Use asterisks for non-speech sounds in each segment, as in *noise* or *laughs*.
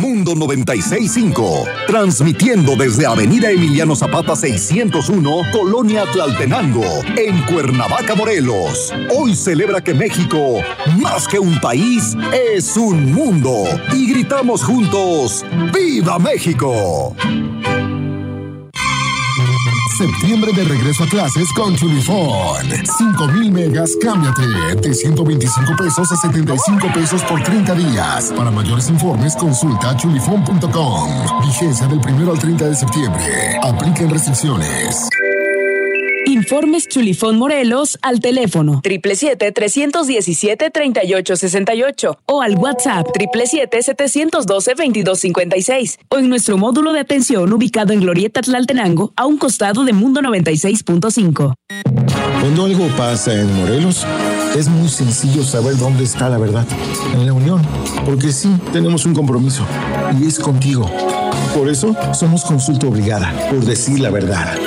Mundo 965, transmitiendo desde Avenida Emiliano Zapata 601, Colonia Tlaltenango, en Cuernavaca, Morelos. Hoy celebra que México, más que un país, es un mundo. Y gritamos juntos, ¡Viva México! Septiembre de regreso a clases con Chulifón. 5000 megas, cámbiate. De 125 pesos a 75 pesos por 30 días. Para mayores informes, consulta chulifón.com. Vigencia del 1 al 30 de septiembre. Apliquen restricciones. Informes Chulifón Morelos al teléfono 777-317-3868 o al WhatsApp 777-712-2256 o en nuestro módulo de atención ubicado en Glorieta Tlaltenango a un costado de Mundo 96.5. Cuando algo pasa en Morelos, es muy sencillo saber dónde está la verdad. En la unión. Porque sí, tenemos un compromiso. Y es contigo. Por eso somos consulta obligada, por decir la verdad.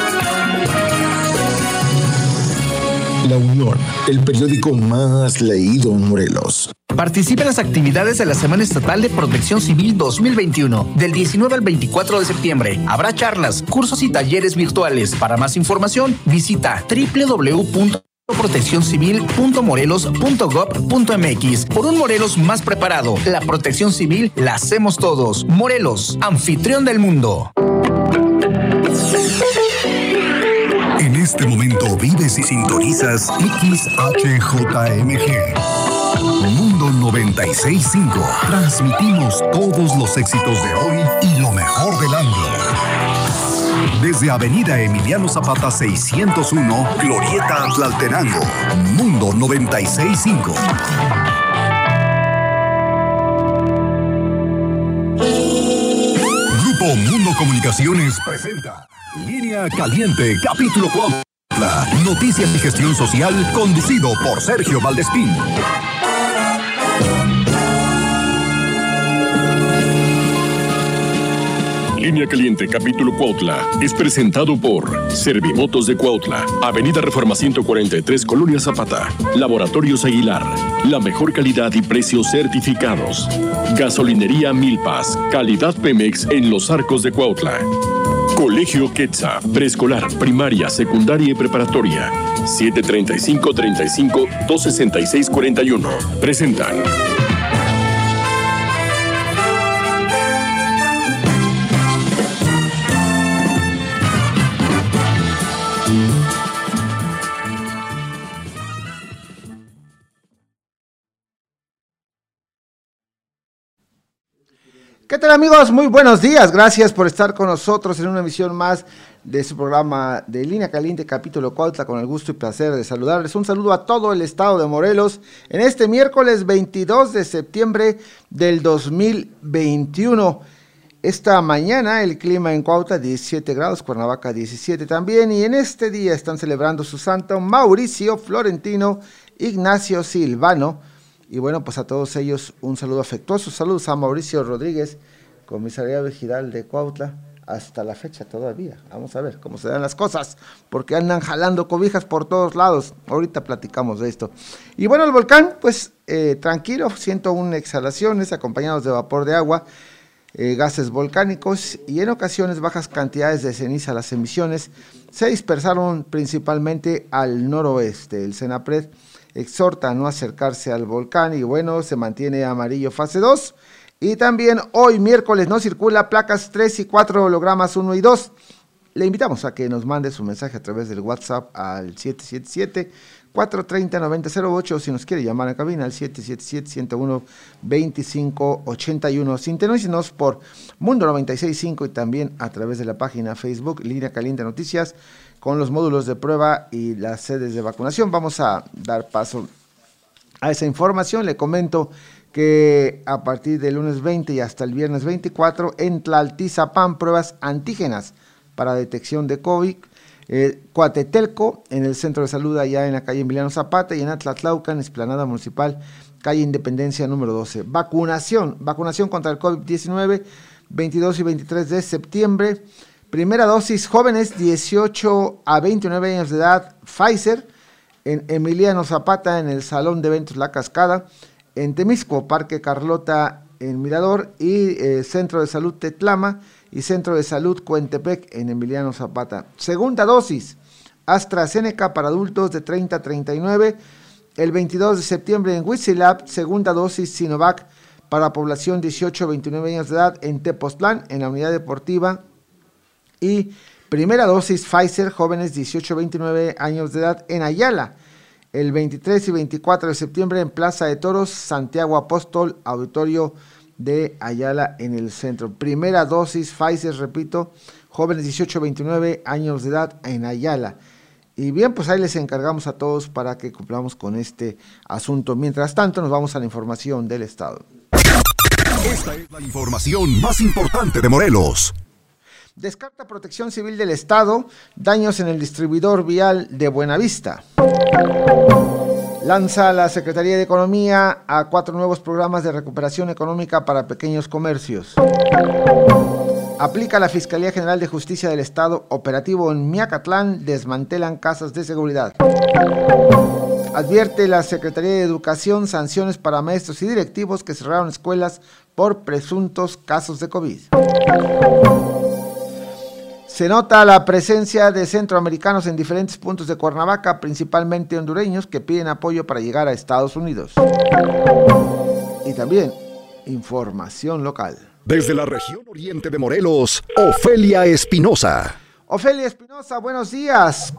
La Unión, el periódico más leído en Morelos. Participa en las actividades de la Semana Estatal de Protección Civil 2021, del 19 al 24 de septiembre. Habrá charlas, cursos y talleres virtuales. Para más información, visita www.proteccioncivil.morelos.gov.mx. Por un Morelos más preparado, la protección civil la hacemos todos. Morelos, anfitrión del mundo. Este momento vives y sintonizas XHJMG. Mundo 965. Transmitimos todos los éxitos de hoy y lo mejor del año. Desde Avenida Emiliano Zapata 601, Glorieta Tlaltenango. Mundo 965. Grupo Mundo Comunicaciones presenta Línea Caliente, capítulo 4. Noticias y gestión social, conducido por Sergio Valdespín. Línea Caliente, capítulo Cuautla, es presentado por Servimotos de Cuautla, Avenida Reforma 143, Colonia Zapata, Laboratorios Aguilar, la mejor calidad y precios certificados. Gasolinería Milpas, calidad Pemex en los arcos de Cuautla. Colegio Quetza, preescolar, primaria, secundaria y preparatoria. 735-35-266-41. Presentan. ¿Qué tal amigos? Muy buenos días. Gracias por estar con nosotros en una emisión más de su programa de Línea Caliente, capítulo Cuautla, con el gusto y placer de saludarles. Un saludo a todo el estado de Morelos en este miércoles 22 de septiembre del 2021. Esta mañana el clima en Cuautla 17 grados, Cuernavaca 17 también, y en este día están celebrando su santo Mauricio Florentino Ignacio Silvano y bueno, pues a todos ellos un saludo afectuoso. Saludos a Mauricio Rodríguez, comisaría vegetal de Cuautla, hasta la fecha todavía. Vamos a ver cómo se dan las cosas, porque andan jalando cobijas por todos lados. Ahorita platicamos de esto. Y bueno, el volcán, pues eh, tranquilo, 101 exhalaciones acompañados de vapor de agua, eh, gases volcánicos y en ocasiones bajas cantidades de ceniza. Las emisiones se dispersaron principalmente al noroeste. El Senapred exhorta a no acercarse al volcán y bueno, se mantiene amarillo fase 2. Y también hoy miércoles no circula placas 3 y 4 hologramas 1 y 2. Le invitamos a que nos mande su mensaje a través del WhatsApp al 777 430 9008 o si nos quiere llamar a cabina al 777 101 2581. Sintonícenos por Mundo 965 y también a través de la página Facebook Línea Caliente Noticias con los módulos de prueba y las sedes de vacunación. Vamos a dar paso a esa información. Le comento que a partir del lunes 20 y hasta el viernes 24 en Tlaltizapán pruebas antígenas para detección de COVID. Eh, Coatetelco, en el centro de salud allá en la calle Emiliano Zapata y en Atlatlaucan, Esplanada Municipal, calle Independencia número 12. Vacunación, vacunación contra el COVID-19, 22 y 23 de septiembre. Primera dosis, jóvenes 18 a 29 años de edad, Pfizer, en Emiliano Zapata, en el Salón de Eventos La Cascada. en Temisco, Parque Carlota en Mirador y eh, Centro de Salud Tetlama y Centro de Salud Cuentepec en Emiliano Zapata. Segunda dosis, AstraZeneca para adultos de 30 a 39. El 22 de septiembre en Huitzilab, segunda dosis Sinovac para población 18 a 29 años de edad en Tepoztlán, en la unidad deportiva. Y primera dosis Pfizer, jóvenes 18 a 29 años de edad en Ayala. El 23 y 24 de septiembre en Plaza de Toros, Santiago Apóstol, auditorio de Ayala en el centro. Primera dosis Pfizer, repito, jóvenes 18 a 29 años de edad en Ayala. Y bien, pues ahí les encargamos a todos para que cumplamos con este asunto. Mientras tanto, nos vamos a la información del Estado. Esta es la información más importante de Morelos. Descarta Protección Civil del Estado daños en el distribuidor vial de Buenavista. Lanza la Secretaría de Economía a cuatro nuevos programas de recuperación económica para pequeños comercios. Aplica la Fiscalía General de Justicia del Estado operativo en Miacatlán, desmantelan casas de seguridad. Advierte la Secretaría de Educación sanciones para maestros y directivos que cerraron escuelas por presuntos casos de COVID. Se nota la presencia de centroamericanos en diferentes puntos de Cuernavaca, principalmente hondureños, que piden apoyo para llegar a Estados Unidos. Y también información local. Desde la región oriente de Morelos, Ofelia Espinosa. Ofelia Espinosa, buenos días.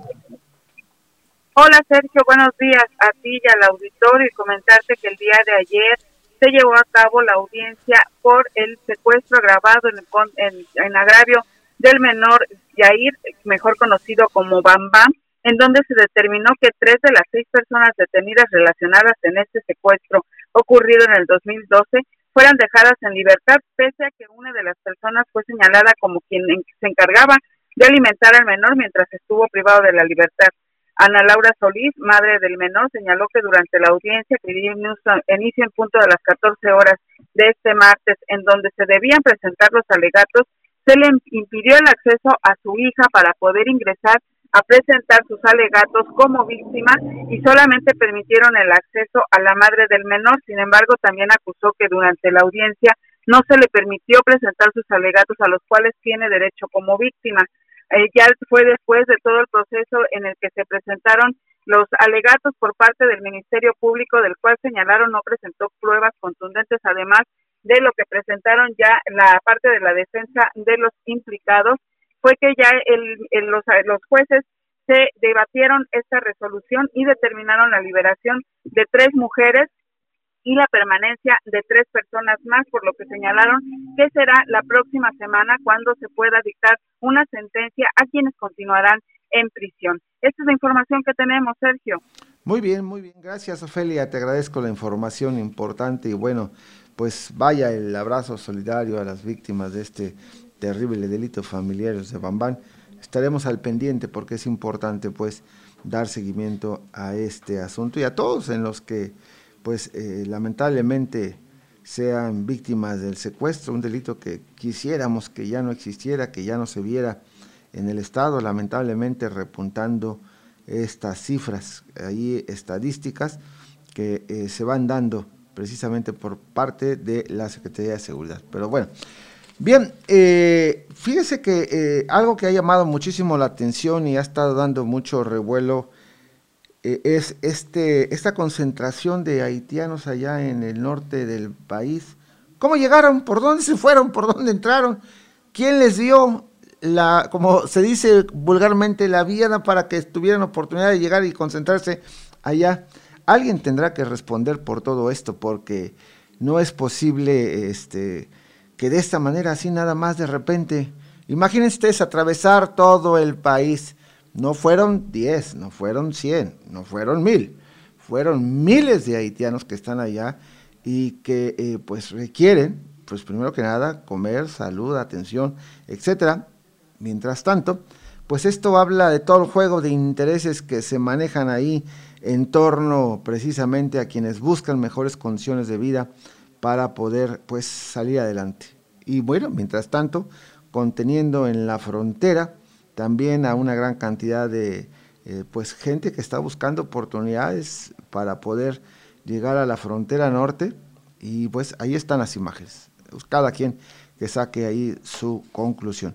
Hola Sergio, buenos días a ti y al auditorio y comentarte que el día de ayer se llevó a cabo la audiencia por el secuestro agravado en, en, agravio del menor Yair, mejor conocido como Bam Bam, en donde se determinó que tres de las seis personas detenidas relacionadas en este secuestro ocurrido en el 2012 fueran dejadas en libertad, pese a que una de las personas fue señalada como quien se encargaba de alimentar al menor mientras estuvo privado de la libertad. Ana Laura Solís, madre del menor, señaló que durante la audiencia que dio inicio en punto de las 14 horas de este martes, en donde se debían presentar los alegatos, se le impidió el acceso a su hija para poder ingresar a presentar sus alegatos como víctima y solamente permitieron el acceso a la madre del menor. Sin embargo, también acusó que durante la audiencia no se le permitió presentar sus alegatos a los cuales tiene derecho como víctima. Eh, ya fue después de todo el proceso en el que se presentaron los alegatos por parte del Ministerio Público, del cual señalaron no presentó pruebas contundentes, además de lo que presentaron ya la parte de la defensa de los implicados, fue que ya el, los, los jueces se debatieron esta resolución y determinaron la liberación de tres mujeres y la permanencia de tres personas más, por lo que señalaron que será la próxima semana cuando se pueda dictar una sentencia a quienes continuarán en prisión. Esta es la información que tenemos, Sergio. Muy bien, muy bien. Gracias, Ofelia. Te agradezco la información importante y bueno, pues vaya el abrazo solidario a las víctimas de este terrible delito familiar de Bambán. Estaremos al pendiente porque es importante pues dar seguimiento a este asunto y a todos en los que pues eh, lamentablemente sean víctimas del secuestro, un delito que quisiéramos que ya no existiera, que ya no se viera en el Estado, lamentablemente repuntando estas cifras ahí estadísticas que eh, se van dando precisamente por parte de la Secretaría de Seguridad. Pero bueno, bien, eh, fíjese que algo que ha llamado muchísimo la atención y ha estado dando mucho revuelo eh, es este, esta concentración de haitianos allá en el norte del país. ¿Cómo llegaron? ¿Por dónde se fueron? ¿Por dónde entraron? ¿Quién les dio la, como se dice vulgarmente, la vía para que tuvieran oportunidad de llegar y concentrarse allá? Alguien tendrá que responder por todo esto, porque no es posible este, que de esta manera, así nada más de repente, imagínense ustedes atravesar todo el país. No fueron 10, no fueron 100, no fueron 1000, fueron miles de haitianos que están allá y que eh, pues requieren, pues primero que nada, comer, salud, atención, etcétera. Mientras tanto, pues esto habla de todo el juego de intereses que se manejan ahí en torno precisamente a quienes buscan mejores condiciones de vida para poder pues salir adelante. Y bueno, mientras tanto, conteniendo en la frontera también a una gran cantidad de eh, pues gente que está buscando oportunidades para poder llegar a la frontera norte y pues ahí están las imágenes. Cada quien que saque ahí su conclusión.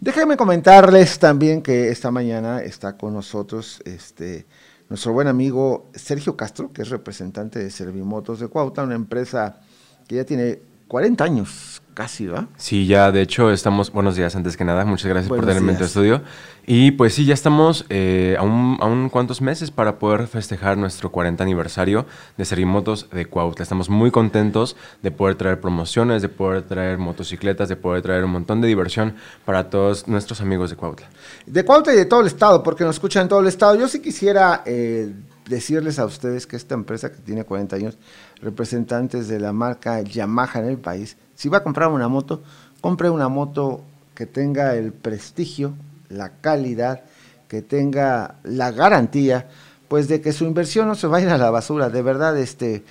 Déjenme comentarles también que esta mañana está con nosotros este, nuestro buen amigo Sergio Castro, que es representante de Servimotos de Cuautla, una empresa que ya tiene 40 años casi, ¿va? Sí, ya de hecho estamos, buenos días antes que nada, muchas gracias por tenerme en tu estudio. Y pues sí, ya estamos eh, a, un, a un cuantos meses para poder festejar nuestro 40 aniversario de Serimotos de Cuautla. Estamos muy contentos de poder traer promociones, de poder traer motocicletas, de poder traer un montón de diversión para todos nuestros amigos de Cuautla. De Cuautla y de todo el estado, porque nos escuchan en todo el estado. Yo sí quisiera eh, decirles a ustedes que esta empresa que tiene 40 años, representantes de la marca Yamaha en el país, si va a comprar una moto, compre una moto que tenga el prestigio, la calidad, que tenga la garantía, pues de que su inversión no se vaya a la basura. De verdad, este,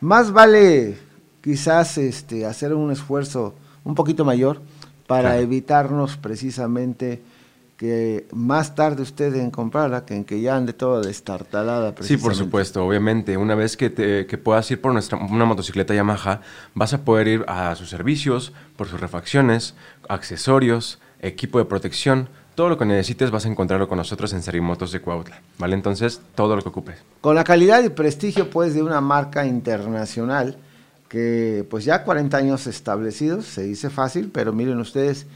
más vale quizás este, hacer un esfuerzo un poquito mayor para Claro. evitarnos precisamente que más tarde usted en comprarla que en que ya ande toda destartalada. Sí, por supuesto, obviamente. Una vez que, te, que puedas ir por nuestra, una motocicleta Yamaha, vas a poder ir a sus servicios, por sus refacciones, accesorios, equipo de protección. Todo lo que necesites vas a encontrarlo con nosotros en Serimotos de Cuautla, ¿vale? Entonces, todo lo que ocupes. Con la calidad y prestigio pues de una marca internacional que pues ya 40 años establecidos, se dice fácil, pero miren ustedes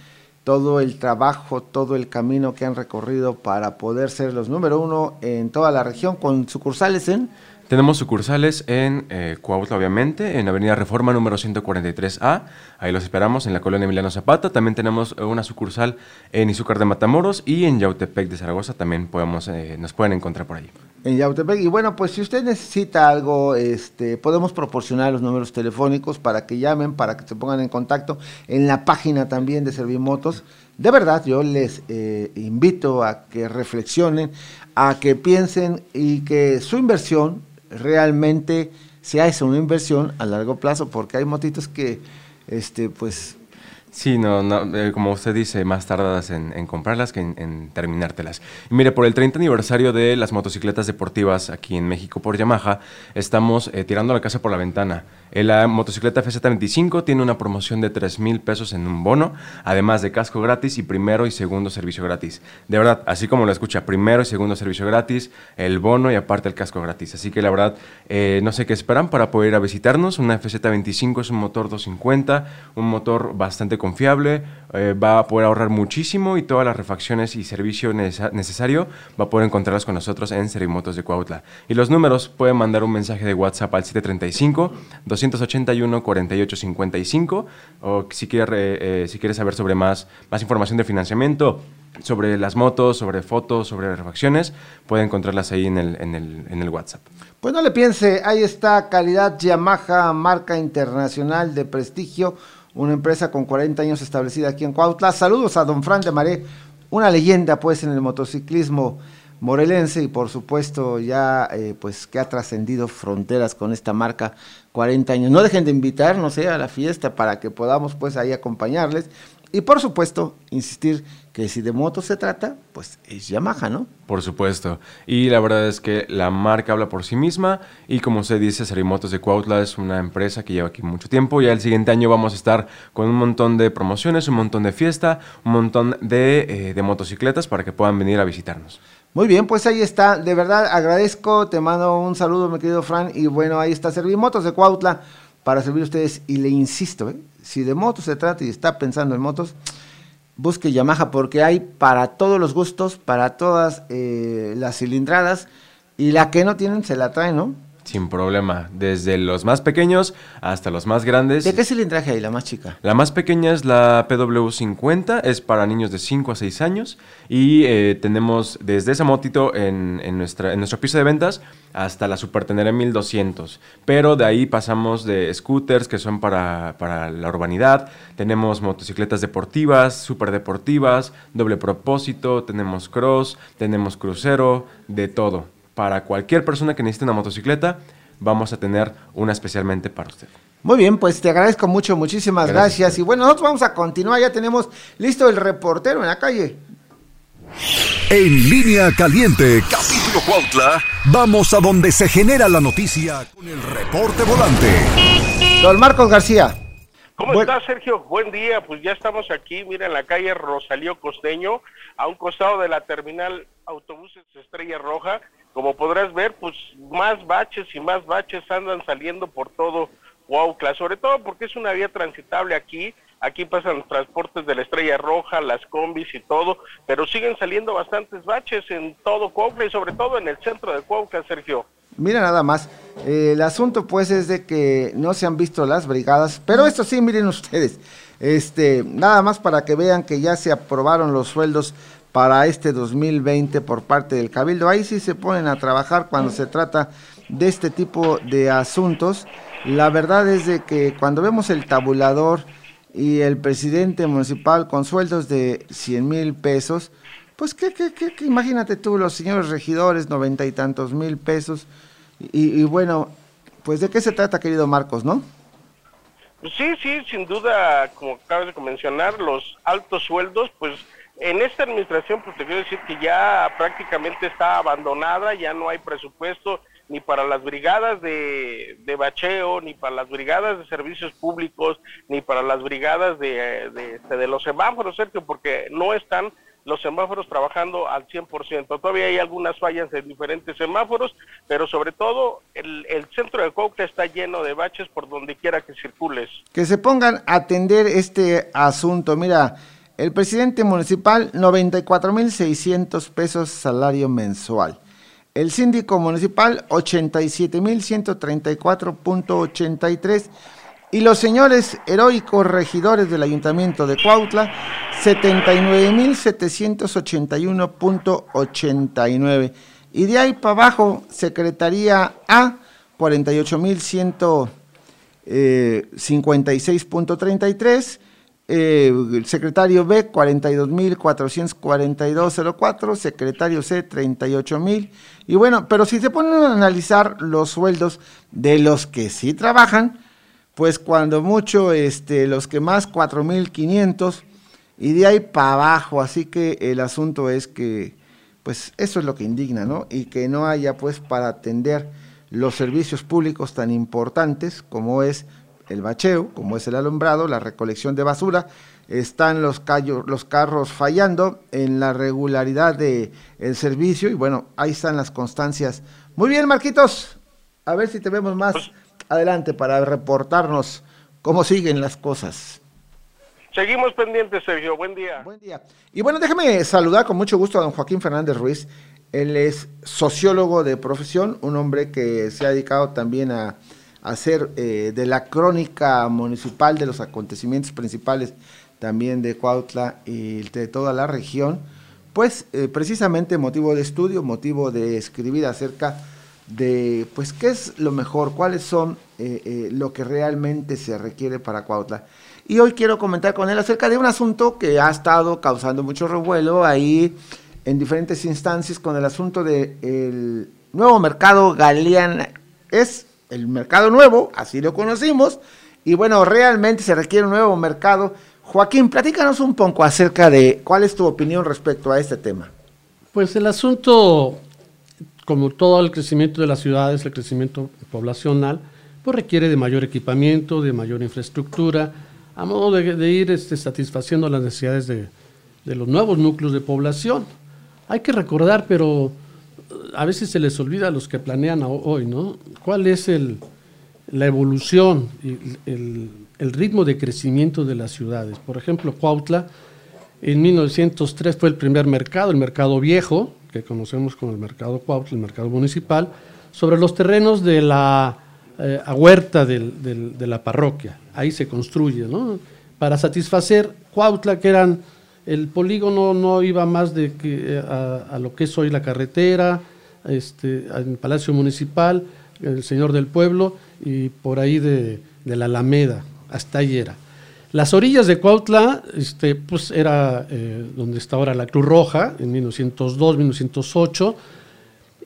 todo el trabajo, todo el camino que han recorrido para poder ser los número uno en toda la región con sucursales en Tenemos sucursales en eh, obviamente, en Avenida Reforma número 143A. Ahí los esperamos en la colonia Emiliano Zapata. También tenemos eh, una sucursal en Izúcar de Matamoros y en Yautepec de Zaragoza. También podemos, eh, nos pueden encontrar por allí. En Yautepec. Y bueno, pues si usted necesita algo, este, podemos proporcionar los números telefónicos para que llamen, para que se pongan en contacto en la página también de Servimotos. De verdad, yo les eh, invito a que reflexionen, a que piensen y que su inversión realmente sea esa una inversión a largo plazo, porque hay motitos que, este, pues, Sí, no, no, eh, como usted dice, más tardadas en, comprarlas que en, en terminártelas. Y mire, por el 30 aniversario de las motocicletas deportivas aquí en México por Yamaha, estamos eh, tirando la casa por la ventana. Eh, La motocicleta FZ25 tiene una promoción de 3 mil pesos en un bono, además de casco gratis y primero y segundo servicio gratis. De verdad, así como lo escucha, primero y segundo servicio gratis, el bono y aparte el casco gratis. Así que la verdad, eh, no sé qué esperan para poder ir a visitarnos. Una FZ25 es un motor 250, un motor bastante confiable, eh, va a poder ahorrar muchísimo y todas las refacciones y servicio necesa- necesario va a poder encontrarlas con nosotros en Serimotos de Cuautla. Y los números pueden mandar un mensaje de WhatsApp al 735 281 4855 o si quiere, re- eh, si saber sobre más, más información de financiamiento, sobre las motos, sobre fotos, sobre refacciones, puede encontrarlas ahí en el, en el, en el WhatsApp. Pues no le piense, ahí está calidad Yamaha, marca internacional de prestigio, una empresa con 40 años establecida aquí en Cuautla. Saludos a don Fran de Maré, una leyenda pues en el motociclismo morelense y por supuesto ya eh, pues que ha trascendido fronteras con esta marca 40 años. No dejen de invitarnos a la fiesta para que podamos pues ahí acompañarles y por supuesto insistir que si de moto se trata pues es Yamaha, ¿no? Por supuesto. Y la verdad es que la marca habla por sí misma. Y como usted dice, Serimotos de Cuautla es una empresa que lleva aquí mucho tiempo. Ya el siguiente año vamos a estar con un montón de promociones, un montón de fiesta, un montón de, eh, de motocicletas para que puedan venir a visitarnos. Muy bien, pues ahí está. De verdad agradezco, te mando un saludo, mi querido Fran. Y bueno, ahí está Servimotos de Cuautla para servir a ustedes. Y le insisto, ¿eh? si de motos se trata y está pensando en motos, busque Yamaha porque hay para todos los gustos, para todas eh, las cilindradas. Y la que no tienen se la traen, ¿no? Sin problema. Desde los más pequeños hasta los más grandes. ¿De qué cilindraje hay, la más chica? La más pequeña es la PW50, es para niños de 5 a 6 años y eh, tenemos desde esa motito en, en nuestra, en nuestro piso de ventas hasta la Super Tenere 1200. Pero de ahí pasamos de scooters que son para, para la urbanidad, tenemos motocicletas deportivas, super deportivas, doble propósito, tenemos cross, tenemos crucero, de todo. Para cualquier persona que necesite una motocicleta, vamos a tener una especialmente para usted. Muy bien, pues te agradezco mucho, muchísimas gracias. Gracias. Y bueno, nosotros vamos a continuar, ya tenemos listo el reportero en la calle. En línea caliente, capítulo Cuautla, vamos a donde se genera la noticia con el reporte volante. Don Marcos García. ¿Cómo estás, Sergio? Buen día. Pues ya estamos aquí, mira, en la calle Rosalío Costeño, a un costado de la terminal autobuses Estrella Roja. Como podrás ver, pues más baches y más baches andan saliendo por todo Huaucla, sobre todo porque es una vía transitable aquí. Aquí pasan transportes de la Estrella Roja, las combis y todo, pero siguen saliendo bastantes baches en todo Cuautla y sobre todo en el centro de Cuautla, Sergio. Mira nada más, eh, el asunto pues es de que no se han visto las brigadas, pero esto sí, miren ustedes, este, nada más para que vean que ya se aprobaron los sueldos para este 2020 por parte del Cabildo. Ahí sí se ponen a trabajar cuando se trata de este tipo de asuntos. La verdad es de que cuando vemos el tabulador y el presidente municipal con sueldos de 100 mil pesos, pues que, que, que, que imagínate tú, los señores regidores, noventa y tantos mil pesos. Y, y bueno, pues de qué se trata, querido Marcos, ¿no? Sí, sí, sin duda, como acabas de mencionar, los altos sueldos, pues en esta administración, pues te quiero decir que ya prácticamente está abandonada, ya no hay presupuesto ni para las brigadas de, de bacheo, ni para las brigadas de servicios públicos, ni para las brigadas de, de, este, de los semáforos, Sergio, porque no están los semáforos trabajando al 100%. Todavía hay algunas fallas en diferentes semáforos, pero sobre todo el, el centro de Cuautla está lleno de baches por donde quiera que circules. Que se pongan a atender este asunto. Mira, el presidente municipal, 94.600 pesos salario mensual. El síndico municipal, 87.134.83. Y los señores heroicos regidores del ayuntamiento de Cuautla, 79.781.89. Y de ahí para abajo, Secretaría A, 48.156.33. Eh, el secretario B, 42.442.04, secretario C, 38.000. Y bueno, pero si se ponen a analizar los sueldos de los que sí trabajan, pues cuando mucho, este, los que más, 4.500, y de ahí para abajo. Así que el asunto es que, pues eso es lo que indigna, ¿no? Y que no haya, pues, para atender los servicios públicos tan importantes como es el bacheo, como es el alumbrado, la recolección de basura, están los, callos, los carros fallando en la regularidad del el servicio y bueno, ahí están las constancias. Muy bien, Marquitos, a ver si te vemos más adelante para reportarnos cómo siguen las cosas. Seguimos pendientes, Sergio. Buen día. Buen día. Y bueno, déjame saludar con mucho gusto a don Joaquín Fernández Ruiz. Él es sociólogo de profesión, un hombre que se ha dedicado también a hacer eh, de la crónica municipal de los acontecimientos principales también de Cuautla y de toda la región, pues eh, precisamente motivo de estudio, motivo de escribir acerca de pues qué es lo mejor, cuáles son eh, eh, lo que realmente se requiere para Cuautla. Y hoy quiero comentar con él acerca de un asunto que ha estado causando mucho revuelo ahí en diferentes instancias con el asunto del el nuevo mercado Galeana. Es el mercado nuevo, así lo conocimos, y bueno, realmente se requiere un nuevo mercado. Joaquín, platícanos un poco acerca de cuál es tu opinión respecto a este tema. Pues el asunto, como todo el crecimiento de las ciudades, el crecimiento poblacional, pues requiere de mayor equipamiento, de mayor infraestructura, a modo de, ir este, satisfaciendo las necesidades de, de los nuevos núcleos de población. Hay que recordar, pero a veces se les olvida a los que planean hoy, ¿no? ¿Cuál es el, la evolución y el, el, ritmo de crecimiento de las ciudades? Por ejemplo, Cuautla en 1903 fue el primer mercado, el mercado viejo, que conocemos como el mercado Cuautla, el mercado municipal, sobre los terrenos de la eh, huerta de la parroquia. Ahí se construye, ¿no? Para satisfacer Cuautla, que eran el polígono no iba más de que a, a, lo que es hoy la carretera, este, el Palacio Municipal, el Señor del Pueblo y por ahí de, de la Alameda, hasta ahí era. Las orillas de Cuautla, este, pues era eh, donde está ahora la Cruz Roja, en 1902, 1908,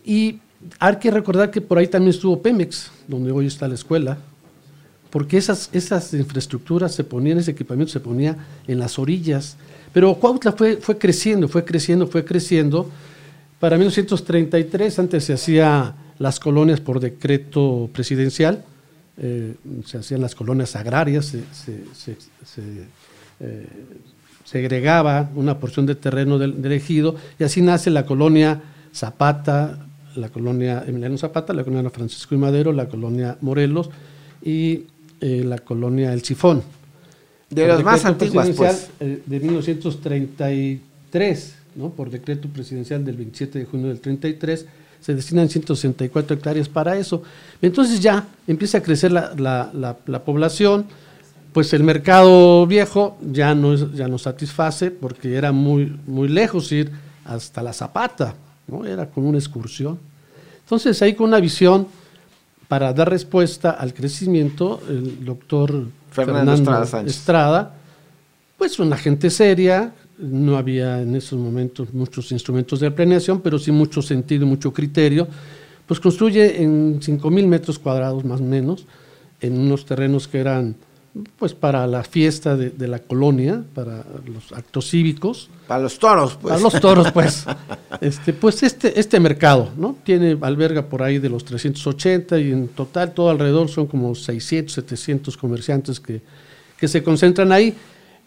y hay que recordar que por ahí también estuvo Pemex, donde hoy está la escuela. porque esas, esas infraestructuras se ponían, ese equipamiento se ponía en las orillas. Pero Cuautla fue, fue creciendo, fue creciendo, fue creciendo. Para 1933, antes se hacía las colonias por decreto presidencial, eh, se hacían las colonias agrarias, se, se, eh, segregaba una porción de terreno del, ejido y así nace la colonia Zapata, la colonia Emiliano Zapata, la colonia Francisco y Madero, la colonia Morelos y eh, la colonia El Sifón. De las más antiguas, pues. Eh, de 1933, ¿no? por decreto presidencial del 27 de junio del 33, se destinan 164 hectáreas para eso. Entonces ya empieza a crecer la, la, la, la población, pues el mercado viejo ya no, ya no satisface porque era muy, muy lejos ir hasta la Zapata, ¿no? era como una excursión. Entonces ahí con una visión para dar respuesta al crecimiento, el doctor Fernando, Fernando Estrada, Estrada, pues una gente seria, no había en esos momentos muchos instrumentos de planeación, pero sí mucho sentido y mucho criterio, pues construye en 5.000 metros cuadrados más o menos, en unos terrenos que eran pues para la fiesta de, de, la colonia, para los actos cívicos. Para los toros, pues. Para los toros, pues. *laughs* este, pues este, este mercado, ¿no? Tiene, alberga por ahí de los 380 y en total todo alrededor son como 600, 700 comerciantes que, que se concentran ahí.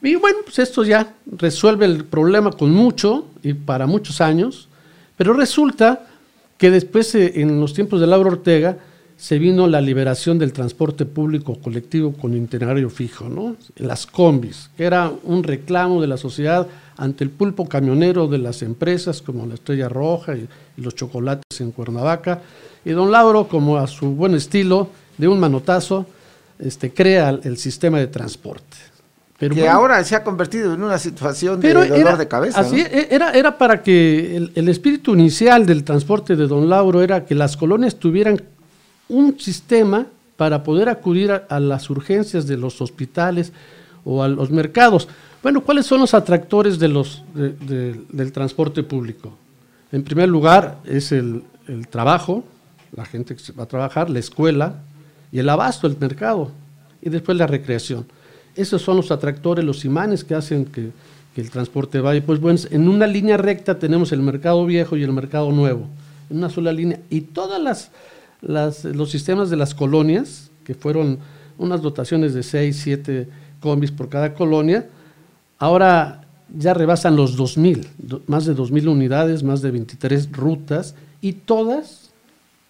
Y bueno, pues esto ya resuelve el problema con mucho y para muchos años, pero resulta que después, eh, en los tiempos de Laura Ortega, se vino la liberación del transporte público colectivo con itinerario fijo, ¿no? Las combis, que era un reclamo de la sociedad ante el pulpo camionero de las empresas como la Estrella Roja y, y los chocolates en Cuernavaca. Y don Lauro, como a su buen estilo, de un manotazo, este, crea el, sistema de transporte. Pero que bueno, ahora se ha convertido en una situación de dolor era, de cabeza. Así, ¿no? era, era para que el, el espíritu inicial del transporte de don Lauro era que las colonias tuvieran un sistema para poder acudir a, las urgencias de los hospitales o a los mercados. Bueno, ¿cuáles son los atractores del transporte público? En primer lugar es el, el, trabajo, la gente que va a trabajar, la escuela y el abasto, el mercado, y después la recreación. Esos son los atractores, los imanes que hacen que, que el transporte vaya. Pues bueno, en una línea recta tenemos el mercado viejo y el mercado nuevo, en una sola línea, y todas las las, los sistemas de las colonias, que fueron unas dotaciones de 6, 7 combis por cada colonia, ahora ya rebasan los 2.000, más de 2.000 unidades, más de 23 rutas, y todas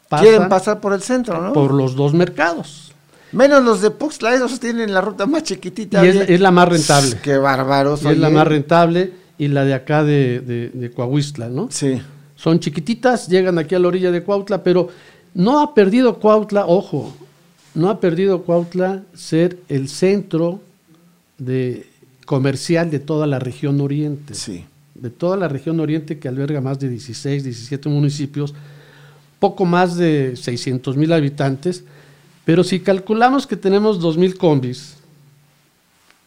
pasan quieren pasar por el centro, ¿no? Por los dos mercados. Menos los de Puxla, esos tienen la ruta más chiquitita. Y es, es la más rentable. Qué bárbaro. Es la más rentable y la de acá de, de, de Coahuistla, ¿no? Sí. Son chiquititas, llegan aquí a la orilla de Cuautla, pero no ha perdido Cuautla, ojo, no ha perdido Cuautla ser el centro de comercial de toda la región oriente. Sí. De toda la región oriente que alberga más de 16, 17 municipios, poco más de 600 mil habitantes, pero si calculamos que tenemos 2 mil combis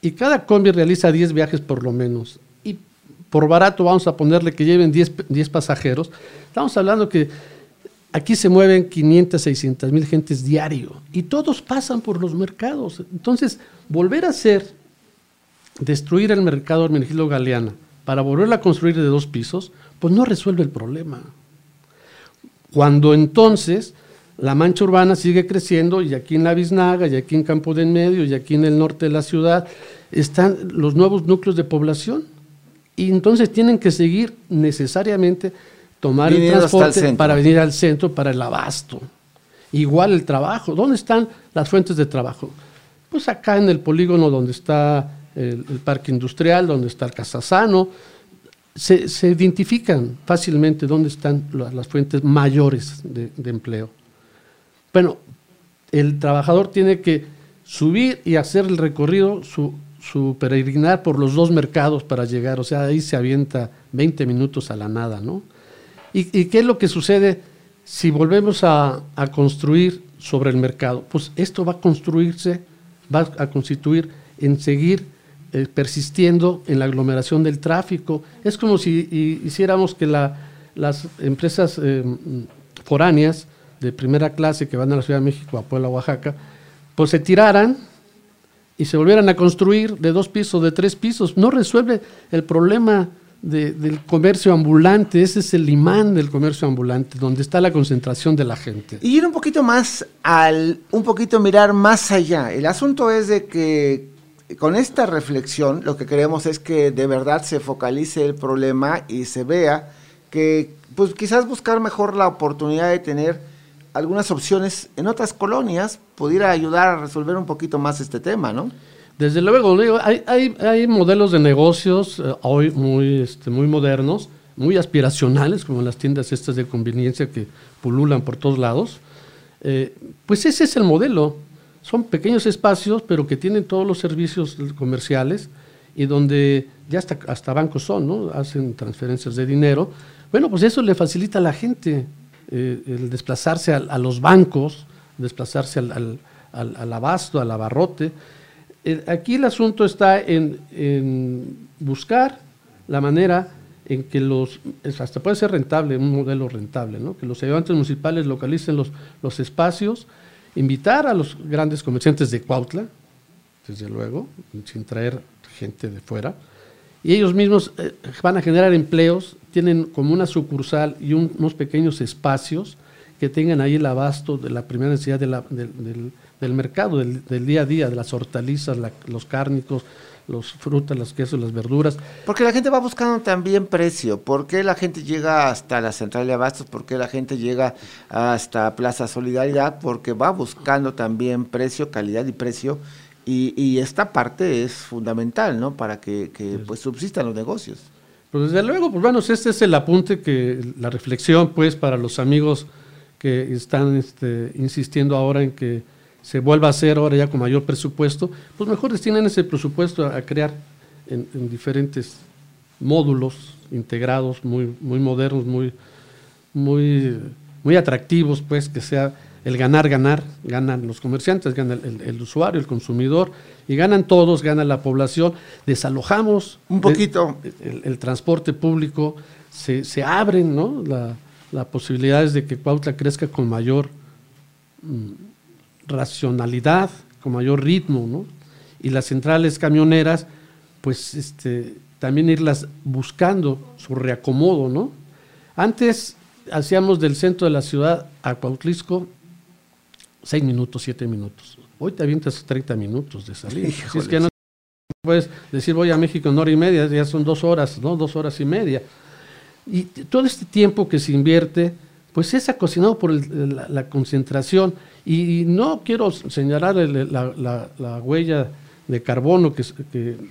y cada combi realiza 10 viajes por lo menos, y por barato vamos a ponerle que lleven 10, 10 pasajeros, estamos hablando que Aquí se mueven 500, 600 mil gentes diario y todos pasan por los mercados. Entonces, volver a hacer, destruir el mercado Hermenegildo Galeana para volverla a construir de dos pisos, pues no resuelve el problema. Cuando entonces la mancha urbana sigue creciendo y aquí en la Biznaga, y aquí en Campo de en Medio, y aquí en el norte de la ciudad, están los nuevos núcleos de población. Y entonces tienen que seguir necesariamente tomar el transporte el para venir al centro para el abasto. Igual el trabajo. ¿Dónde están las fuentes de trabajo? Pues acá en el polígono donde está el, el parque industrial, donde está el Casasano. Se, se, identifican fácilmente dónde están las, las fuentes mayores de, de empleo. Bueno, el trabajador tiene que subir y hacer el recorrido, su, su peregrinar por los dos mercados para llegar. O sea, ahí se avienta 20 minutos a la nada, ¿no? ¿Y, ¿Y, qué es lo que sucede si volvemos a, construir sobre el mercado? Pues esto va a construirse, va a constituir en seguir eh, persistiendo en la aglomeración del tráfico. Es como si hiciéramos que la, las empresas eh, foráneas de primera clase que van a la Ciudad de México, a Puebla, Oaxaca, pues se tiraran y se volvieran a construir de dos pisos, de tres pisos. No resuelve el problema del comercio ambulante, ese es el imán del comercio ambulante, donde está la concentración de la gente. Y ir un poquito más al, un poquito mirar más allá. El asunto es de que con esta reflexión lo que queremos es que de verdad se focalice el problema y se vea que pues quizás buscar mejor la oportunidad de tener algunas opciones en otras colonias pudiera ayudar a resolver un poquito más este tema, ¿no? Desde luego, hay, hay, hay modelos de negocios eh, hoy muy, este, muy modernos, muy aspiracionales, como las tiendas estas de conveniencia que pululan por todos lados. Eh, pues ese es el modelo. Son pequeños espacios, pero que tienen todos los servicios comerciales y donde ya hasta, hasta bancos son, ¿no? Hacen transferencias de dinero. Bueno, pues eso le facilita a la gente eh, el desplazarse a, los bancos, desplazarse al, al, al abasto, al abarrote aquí el asunto está en, buscar la manera en que los, hasta puede ser rentable, un modelo rentable, ¿no? que los ayudantes municipales localicen los, los espacios, invitar a los grandes comerciantes de Cuautla, desde luego, sin traer gente de fuera, y ellos mismos eh, van a generar empleos, tienen como una sucursal y unos pequeños espacios que tengan ahí el abasto de la primera necesidad de la, del mercado, del, día a día, de las hortalizas, los cárnicos, los frutas, los quesos, las verduras. Porque la gente va buscando también precio. ¿Por qué la gente llega hasta la central de abastos? ¿Por qué la gente llega hasta Plaza Solidaridad? Porque va buscando también precio, calidad y precio. Y, esta parte es fundamental, ¿no? Para que, pues subsistan los negocios. Pues desde luego, pues bueno, este es el apunte que, la reflexión, pues, para los amigos que están este, insistiendo ahora en que se vuelva a hacer ahora ya con mayor presupuesto, pues mejor destinen ese presupuesto a, crear en, diferentes módulos integrados, muy, muy modernos, muy, muy, muy atractivos, pues que sea el ganar, ganar, ganan los comerciantes, gana el, usuario, el consumidor, y ganan todos, gana la población, desalojamos un poquito el, transporte público, se, se abren ¿no? las la posibilidades de que Cuautla crezca con mayor mm, racionalidad, con mayor ritmo, ¿no? Y las centrales camioneras, pues este, también irlas buscando su reacomodo, ¿no? Antes hacíamos del centro de la ciudad a Cuautlisco seis minutos, siete minutos. Hoy te avientas 30 minutos de salir. Si es que no puedes decir voy a México en hora y media, ya son dos horas, ¿no? Dos horas y media. Y todo este tiempo que se invierte, pues es acocinado por la, concentración. Y, no quiero señalar la, huella de carbono que,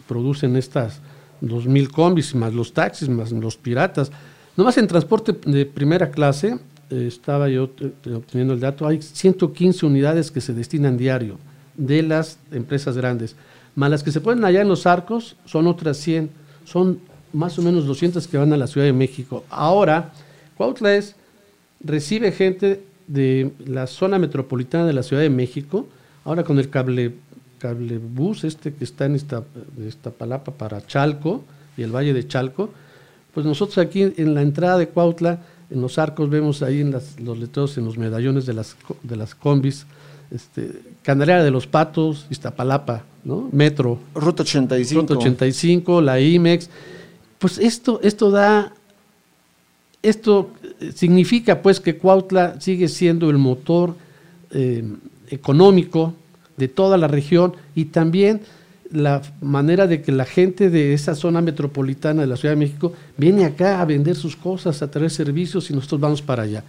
producen estas 2.000 combis, más los taxis, más los piratas. Nomás en transporte de primera clase, eh, estaba yo obteniendo el dato, hay 115 unidades que se destinan diario de las empresas grandes. Más las que se ponen allá en los arcos son otras 100. Son más o menos 200 que van a la Ciudad de México. Ahora, Cuautla es recibe gente de la zona metropolitana de la Ciudad de México, ahora con el cable, cable bus este que está en esta, esta palapa para Chalco y el Valle de Chalco, pues nosotros aquí en la entrada de Cuautla, en los arcos vemos ahí en los letreros, en los medallones de las, de las combis, este, Candelaria de los Patos, Iztapalapa, ¿no? Metro. Ruta 85. Ruta 85, la IMEX. Pues esto, esto da esto significa pues que Cuautla sigue siendo el motor eh, económico de toda la región y también la manera de que la gente de esa zona metropolitana de la Ciudad de México viene acá a vender sus cosas, a traer servicios y nosotros vamos para allá.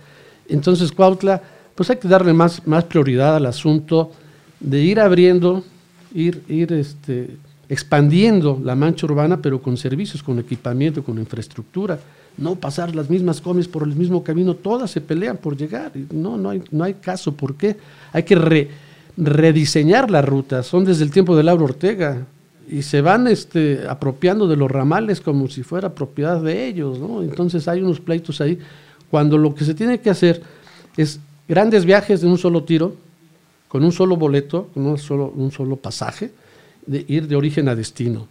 Entonces Cuautla, pues hay que darle más, más prioridad al asunto de ir abriendo, ir, ir este, expandiendo la mancha urbana, pero con servicios, con equipamiento, con infraestructura no pasar las mismas comis por el mismo camino, todas se pelean por llegar. No, no hay, no hay caso. ¿Por qué? Hay que rediseñar las rutas. Son desde el tiempo de Laura Ortega y se van este, apropiando de los ramales como si fuera propiedad de ellos. ¿no? Entonces hay unos pleitos ahí. Cuando lo que se tiene que hacer es grandes viajes de un solo tiro, con un solo boleto, con un solo, un solo pasaje, de ir de origen a destino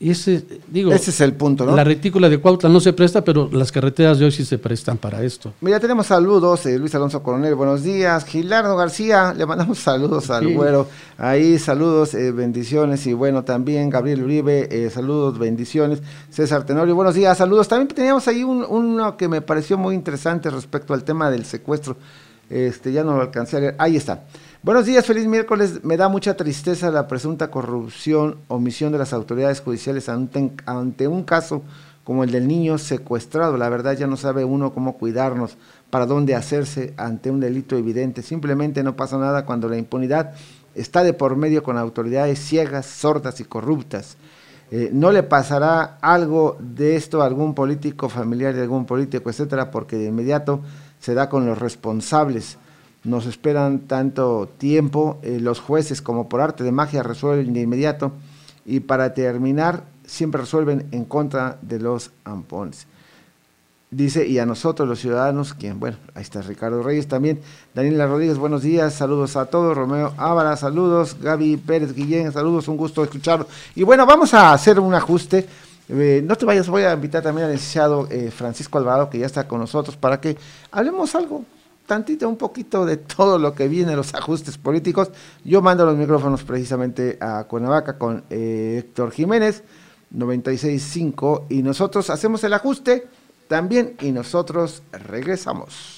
Y ese, digo, Ese es el punto, ¿no? La retícula de Cuautla no se presta, pero las carreteras de hoy sí se prestan para esto. Mira, tenemos saludos, eh, Luis Alonso Coronel, buenos días. Gilardo García, le mandamos saludos al Sí. güero. Ahí, saludos, eh, bendiciones. Y bueno, también Gabriel Uribe, eh, saludos, bendiciones. César Tenorio, buenos días, saludos. También teníamos ahí un- uno que me pareció muy interesante respecto al tema del secuestro. Este, ya no lo alcancé a leer. Ahí está. Buenos días, feliz miércoles. Me da mucha tristeza la presunta corrupción, omisión de las autoridades judiciales ante, un caso como el del niño secuestrado. La verdad ya no sabe uno cómo cuidarnos, para dónde hacerse ante un delito evidente. Simplemente no pasa nada cuando la impunidad está de por medio con autoridades ciegas, sordas y corruptas. Eh, no le pasará algo de esto a algún político, familiar de algún político, etcétera, porque de inmediato se da con los responsables. Nos esperan tanto tiempo, eh, los jueces como por arte de magia resuelven de inmediato y para terminar siempre resuelven en contra de los ampones. Dice, y a nosotros los ciudadanos, quien, bueno, ahí está Ricardo Reyes también, Daniela Rodríguez, buenos días, saludos a todos, Romeo Ávara, saludos, Gaby Pérez Guillén, saludos, un gusto escucharlo. Y bueno, vamos a hacer un ajuste, eh, no te vayas, voy a invitar también al licenciado eh, Francisco Alvarado, que ya está con nosotros, para que hablemos algo, tantito, un poquito de todo lo que viene, los ajustes políticos. Yo mando los micrófonos precisamente a Cuernavaca con eh, Héctor Jiménez, 96.5, y nosotros hacemos el ajuste también y nosotros regresamos.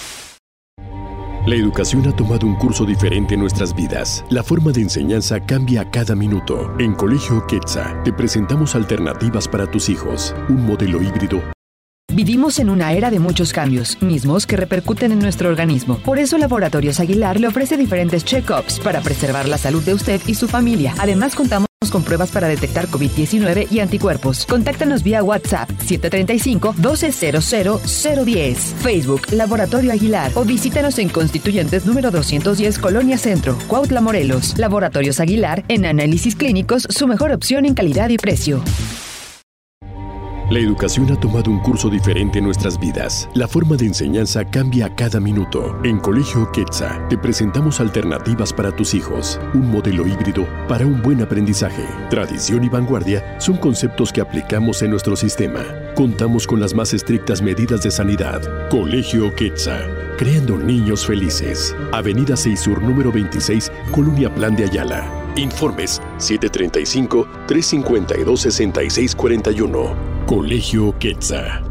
La educación ha tomado un curso diferente en nuestras vidas. La forma de enseñanza cambia a cada minuto. En Colegio Quetzal te presentamos alternativas para tus hijos. Un modelo híbrido Vivimos en una era de muchos cambios, mismos que repercuten en nuestro organismo. Por eso Laboratorios Aguilar le ofrece diferentes check-ups para preservar la salud de usted y su familia. Además, contamos con pruebas para detectar COVID-19 y anticuerpos. Contáctanos vía WhatsApp 735-1200-010, Facebook Laboratorio Aguilar o visítanos en Constituyentes número 210 Colonia Centro, Cuautla, Morelos. Laboratorios Aguilar en análisis clínicos, su mejor opción en calidad y precio. La educación ha tomado un curso diferente en nuestras vidas. La forma de enseñanza cambia a cada minuto. En Colegio Quetzal te presentamos alternativas para tus hijos. Un modelo híbrido para un buen aprendizaje. Tradición y vanguardia son conceptos que aplicamos en nuestro sistema. Contamos con las más estrictas medidas de sanidad. Colegio Quetzal. Creando niños felices. Avenida 6 Sur número 26, Colonia Plan de Ayala. Informes 735-352-6641. Colegio Quetzal.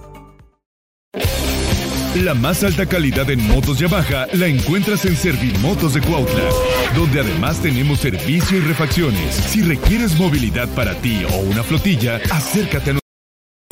La más alta calidad en motos Yamaha la encuentras en Servimotos de Cuautla, donde además tenemos servicio y refacciones. Si requieres movilidad para ti o una flotilla, acércate a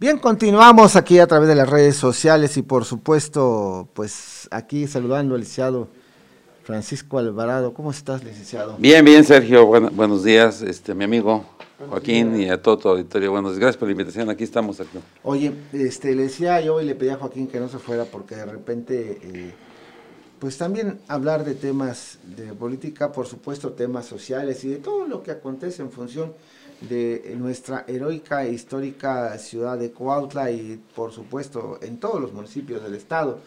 Bien, continuamos aquí a través de las redes sociales y por supuesto, pues aquí saludando al licenciado Francisco Alvarado. ¿Cómo estás, licenciado? Bien, bien, Sergio. Bueno, buenos días, este, mi amigo Joaquín y a todo tu auditorio. Buenos días, gracias por la invitación. Aquí estamos, Sergio. Oye, este, le decía yo y le pedí a Joaquín que no se fuera porque de repente, eh, pues también hablar de temas de política, por supuesto temas sociales y de todo lo que acontece en función de nuestra heroica e histórica ciudad de Coautla y por supuesto en todos los municipios del estado.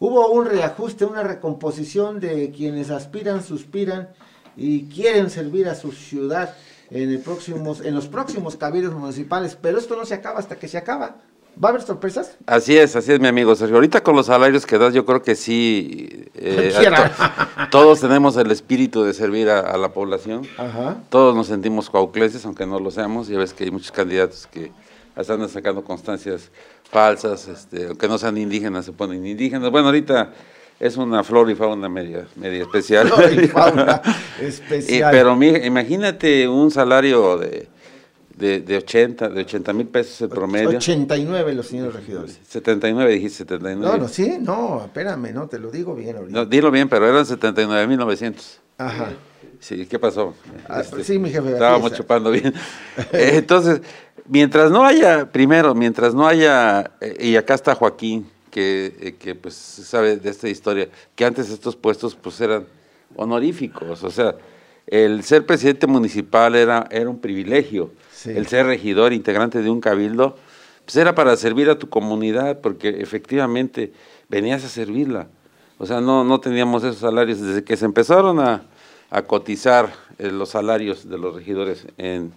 Hubo un reajuste, una recomposición de quienes aspiran, suspiran y quieren servir a su ciudad en, el próximos, en los próximos cabildos municipales, pero esto no se acaba hasta que se acaba. ¿Va a haber sorpresas? Así es, así es, mi amigo Sergio. Ahorita con los salarios que das, yo creo que sí. eh, to- todos tenemos el espíritu de servir a, a la población. Ajá. Todos nos sentimos cuaucleses, aunque no lo seamos. Ya ves que hay muchos candidatos que andan sacando constancias falsas, este, aunque no sean indígenas, se ponen indígenas. Bueno, ahorita es una flor y fauna media, media especial. Flora y fauna *laughs* especial. pero mi- imagínate un salario de, de, de 80, de 80 mil pesos el promedio. 89 los señores regidores. 79, dijiste 79. No, no, sí, no, espérame, no, te lo digo bien ahorita. No, dilo bien, pero eran 79.900. Ajá. Sí, ¿qué pasó? Ah, Este, sí, mi jefe, Estábamos está. chupando bien. *laughs* Eh, Entonces, mientras no haya, primero, mientras no haya, eh, y acá está Joaquín, que, eh, que pues sabe de esta historia, que antes estos puestos pues eran honoríficos, o sea, el ser presidente municipal era, era un privilegio, Sí. el ser regidor, integrante de un cabildo, pues era para servir a tu comunidad, porque efectivamente venías a servirla. O sea, no, no teníamos esos salarios. Desde que se empezaron a, a cotizar eh, los salarios de los regidores en,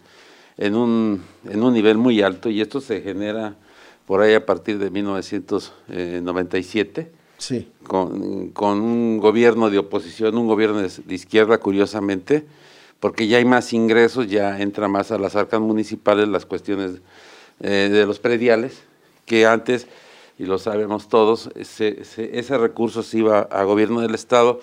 en, un, en un nivel muy alto, y esto se genera por ahí a partir de 1997, Sí. con, con un gobierno de oposición, un gobierno de, de izquierda, curiosamente, porque ya hay más ingresos, ya entra más a las arcas municipales las cuestiones eh, de los prediales, que antes, y lo sabemos todos, ese, ese, ese recurso se iba a gobierno del Estado,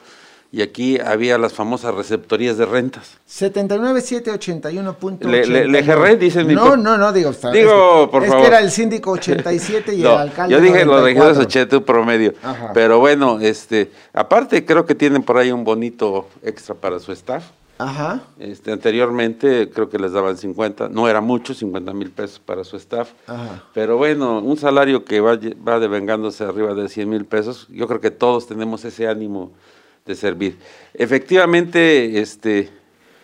y aquí había las famosas receptorías de rentas. 79781.89. Le- le- le gerré, dice mi No, no, no, digo. está- Digo, es, por es favor. que era el síndico 87 y *laughs* No, el alcalde yo dije los regidores 94. 80 un promedio. Ajá. Pero bueno, este, aparte creo que tienen por ahí un bonito extra para su staff. Ajá. Este, anteriormente creo que les daban 50, no era mucho, 50 mil pesos para su staff. Ajá. Pero bueno, un salario que va, va devengándose arriba de 100 mil pesos, yo creo que todos tenemos ese ánimo de servir. Efectivamente, este,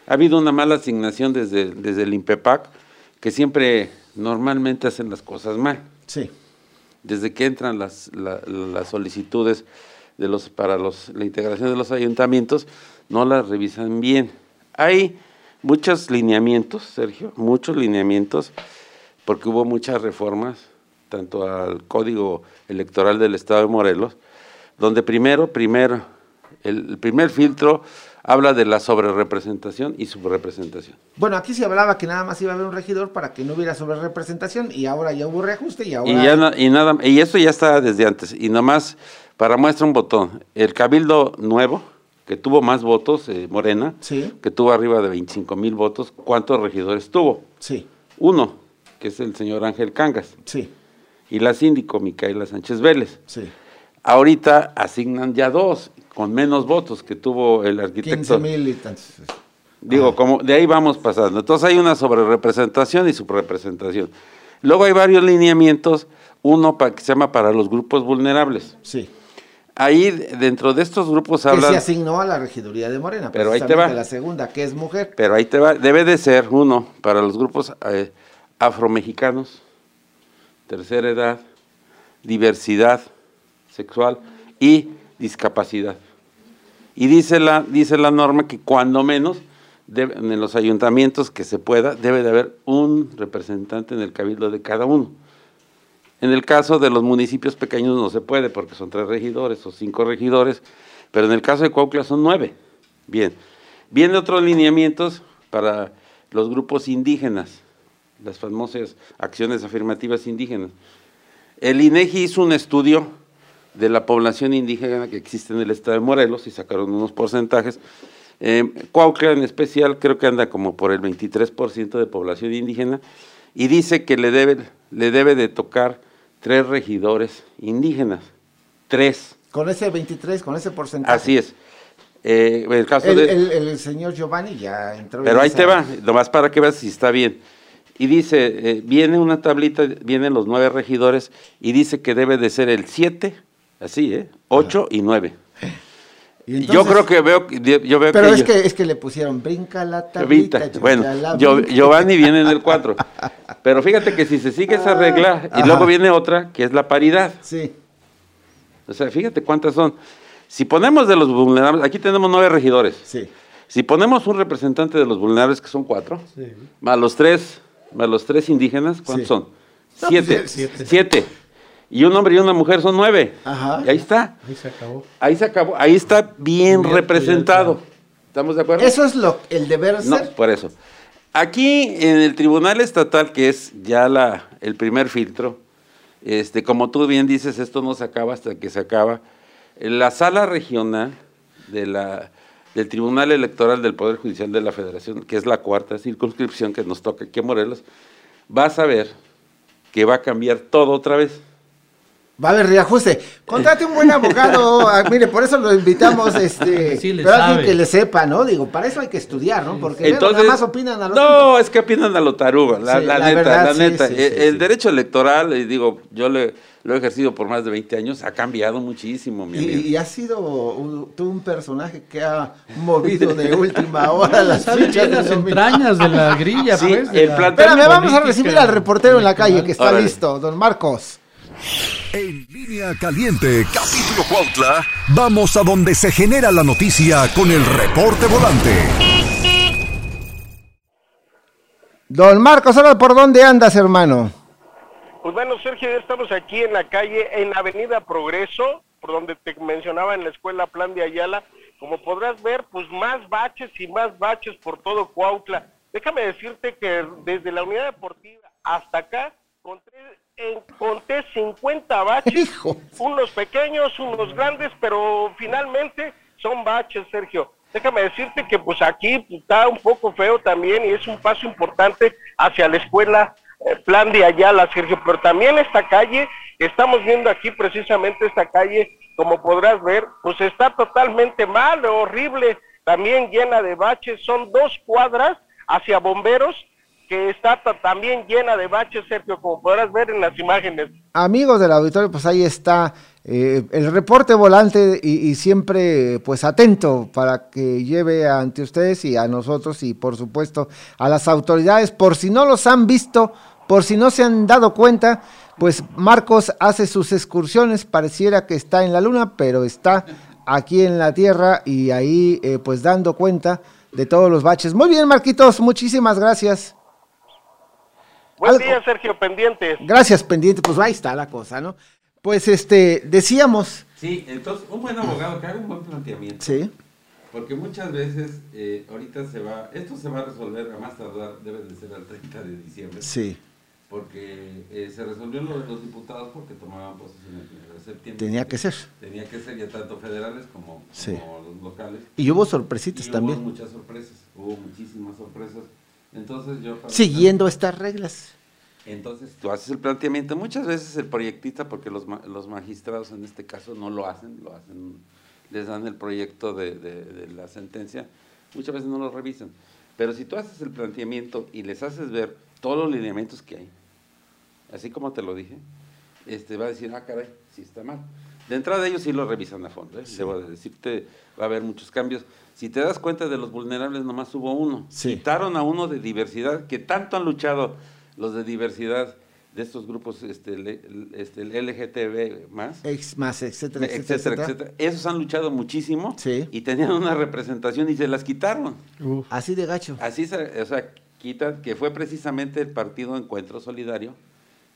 ha habido una mala asignación desde, desde el INPEPAC, que siempre normalmente hacen las cosas mal. Sí. Desde que entran las, la- las solicitudes de los, para los, la integración de los ayuntamientos, no las revisan bien. Hay muchos lineamientos, Sergio, muchos lineamientos, porque hubo muchas reformas, tanto al Código Electoral del Estado de Morelos, donde primero, primero, el, primer filtro habla de la sobrerepresentación y subrepresentación. Bueno, aquí se hablaba que nada más iba a haber un regidor para que no hubiera sobre representación y ahora ya hubo reajuste y ahora. Y, ya na- y nada, y eso ya está desde antes. Y nomás, para muestra un botón, el Cabildo Nuevo, que tuvo más votos, eh, Morena, Sí. que tuvo arriba de 25 mil votos, ¿cuántos regidores tuvo? Sí. Uno, que es el señor Ángel Cangas. Sí. Y la síndico, Micaela Sánchez Vélez. Sí. Ahorita asignan ya dos, con menos votos que tuvo el 15 arquitecto. mil y tantos. Digo, como de ahí vamos pasando. Entonces hay una sobrerepresentación y subrepresentación. Luego hay varios lineamientos, uno que se llama para los grupos vulnerables. Sí. Ahí dentro de estos grupos Que hablan, se asignó a la regiduría de Morena. Pero ahí te va. La segunda, que es mujer. pero ahí te va, debe de ser uno para los grupos eh, afromexicanos, tercera edad, diversidad sexual y discapacidad. Y dice la, dice la norma que cuando menos debe- en los ayuntamientos que se pueda, debe de haber un representante en el cabildo de cada uno. En el caso de los municipios pequeños no se puede porque son tres regidores o cinco regidores, pero en el caso de Cuautla son nueve. Bien. Vienen otros lineamientos para los grupos indígenas, las famosas acciones afirmativas indígenas. El INEGI hizo un estudio de la población indígena que existe en el estado de Morelos y sacaron unos porcentajes. Eh, en especial creo que anda como por el 23% de población indígena y dice que le debe, le debe de tocar tres regidores indígenas. Tres. Con ese 23, con ese porcentaje. Así es. Eh, el caso El, de, el- el señor Giovanni ya entró en pero ahí esa- te va, nomás para que veas si está bien. Y dice, eh, viene una tablita, vienen los nueve regidores y dice que debe de ser el siete, así, ¿eh? Ocho y nueve. Y yo creo que veo, que- yo veo Pero que, es yo- que, es que le pusieron brinca la Evita. tablita. Bueno, la brinca. Giovanni viene en el 4. Pero fíjate que si se sigue esa regla, y Ajá. luego viene otra, que es la paridad. Sí. O sea, fíjate cuántas son. Si ponemos de los vulnerables, aquí tenemos nueve regidores. Sí. Si ponemos un representante de los vulnerables, que son cuatro, Sí. más los tres, más los tres indígenas, ¿cuántos Sí. son? No, Siete. pues, siete. Siete. Y un hombre y una mujer son nueve. Ajá. Y ahí está. Ahí se acabó. Ahí se acabó. Ahí está bien representado. ya ¿Estamos de acuerdo? Eso es lo, el deber No, ser. por eso. Aquí en el Tribunal Estatal, que es ya la, el primer filtro, este, como tú bien dices, esto no se acaba hasta que se acaba. La sala regional de la, del Tribunal Electoral del Poder Judicial de la Federación, que es la cuarta circunscripción que nos toca aquí en Morelos, va a saber que va a cambiar todo otra vez. Va a haber reajuste. Contrate un buen abogado. *laughs* ah, mire, por eso lo invitamos, este, *laughs* Sí, pero alguien que le sepa, ¿no? Digo, para eso hay que estudiar, ¿no? Porque Entonces, nada más opinan a los No, es que opinan a lo tarugo, la, Sí, la la neta, verdad, la sí, neta. Eh, el derecho electoral, y digo, yo le, lo he ejercido por más de 20 años, ha cambiado muchísimo, mi amigo. Y, y ha sido un, tú un personaje que ha movido de última *laughs* hora las fichas. las de domingo. entrañas de la grilla, Sí, pues. de el la- Espérame, vamos a recibir al reportero en la calle que está Órale. listo, don Marcos. En línea caliente, capítulo Cuautla, vamos a donde se genera la noticia con el reporte volante. Don Marcos, ahora por dónde andas, hermano. Pues bueno, Sergio, ya estamos aquí en la calle, en Avenida Progreso, por donde te mencionaba en la escuela Plan de Ayala. Como podrás ver, pues más baches y más baches por todo Cuautla. Déjame decirte que desde la unidad deportiva hasta acá conté, en- conté 50 baches, Hijo. unos pequeños, unos grandes, pero finalmente son baches, Sergio. Déjame decirte que pues aquí pues, está un poco feo también y es un paso importante hacia la escuela eh, Plan de Ayala, Sergio, pero también esta calle, estamos viendo aquí precisamente esta calle, como podrás ver, pues está totalmente mal, horrible, también llena de baches, son dos cuadras hacia bomberos que está ta- también llena de baches, Sergio, como podrás ver en las imágenes. Amigos del auditorio, pues ahí está eh, el reporte volante y, y siempre pues atento para que lleve ante ustedes y a nosotros y por supuesto a las autoridades, por si no los han visto, por si no se han dado cuenta, pues Marcos hace sus excursiones, pareciera que está en la luna, pero está aquí en la tierra y ahí eh, pues dando cuenta de todos los baches. Muy bien, Marquitos, muchísimas gracias. Buen Algo- día, Sergio, pendientes. Gracias, pendiente, pues ahí está la cosa, ¿no? Pues este, decíamos, Sí, entonces, un buen abogado que haga un buen planteamiento. sí, Porque muchas veces, eh, ahorita se va, esto se va a resolver a más tardar, debe de ser al 30 de diciembre. sí, Porque eh, se resolvió lo de los diputados porque tomaban posesión el 1 de septiembre. tenía que ser. Tenía que ser ya tanto federales como, Sí. como los locales. Y hubo sorpresitas Y también, Hubo muchas sorpresas, hubo muchísimas sorpresas. Entonces yo... para- siguiendo estas reglas. Entonces tú haces el planteamiento. Muchas veces el proyectista, porque los, ma- los magistrados en este caso no lo hacen, lo hacen, les dan el proyecto de, de- de la sentencia, muchas veces no lo revisan. Pero si tú haces el planteamiento y les haces ver todos los lineamientos que hay, así como te lo dije, este va a decir, ah, caray, sí está mal. De entrada ellos sí lo revisan a fondo, ¿eh? debo de decirte, va a haber muchos cambios. Si te das cuenta de los vulnerables, nomás hubo uno. Sí. Quitaron a uno de diversidad, que tanto han luchado los de diversidad de estos grupos este, le- este, el LGTB más, Ex más, etcétera, etcétera, etcétera. Esos han luchado muchísimo Sí. y tenían una representación y se las quitaron. Así de gacho. Así, se- o sea, quitan, que fue precisamente el partido Encuentro Solidario,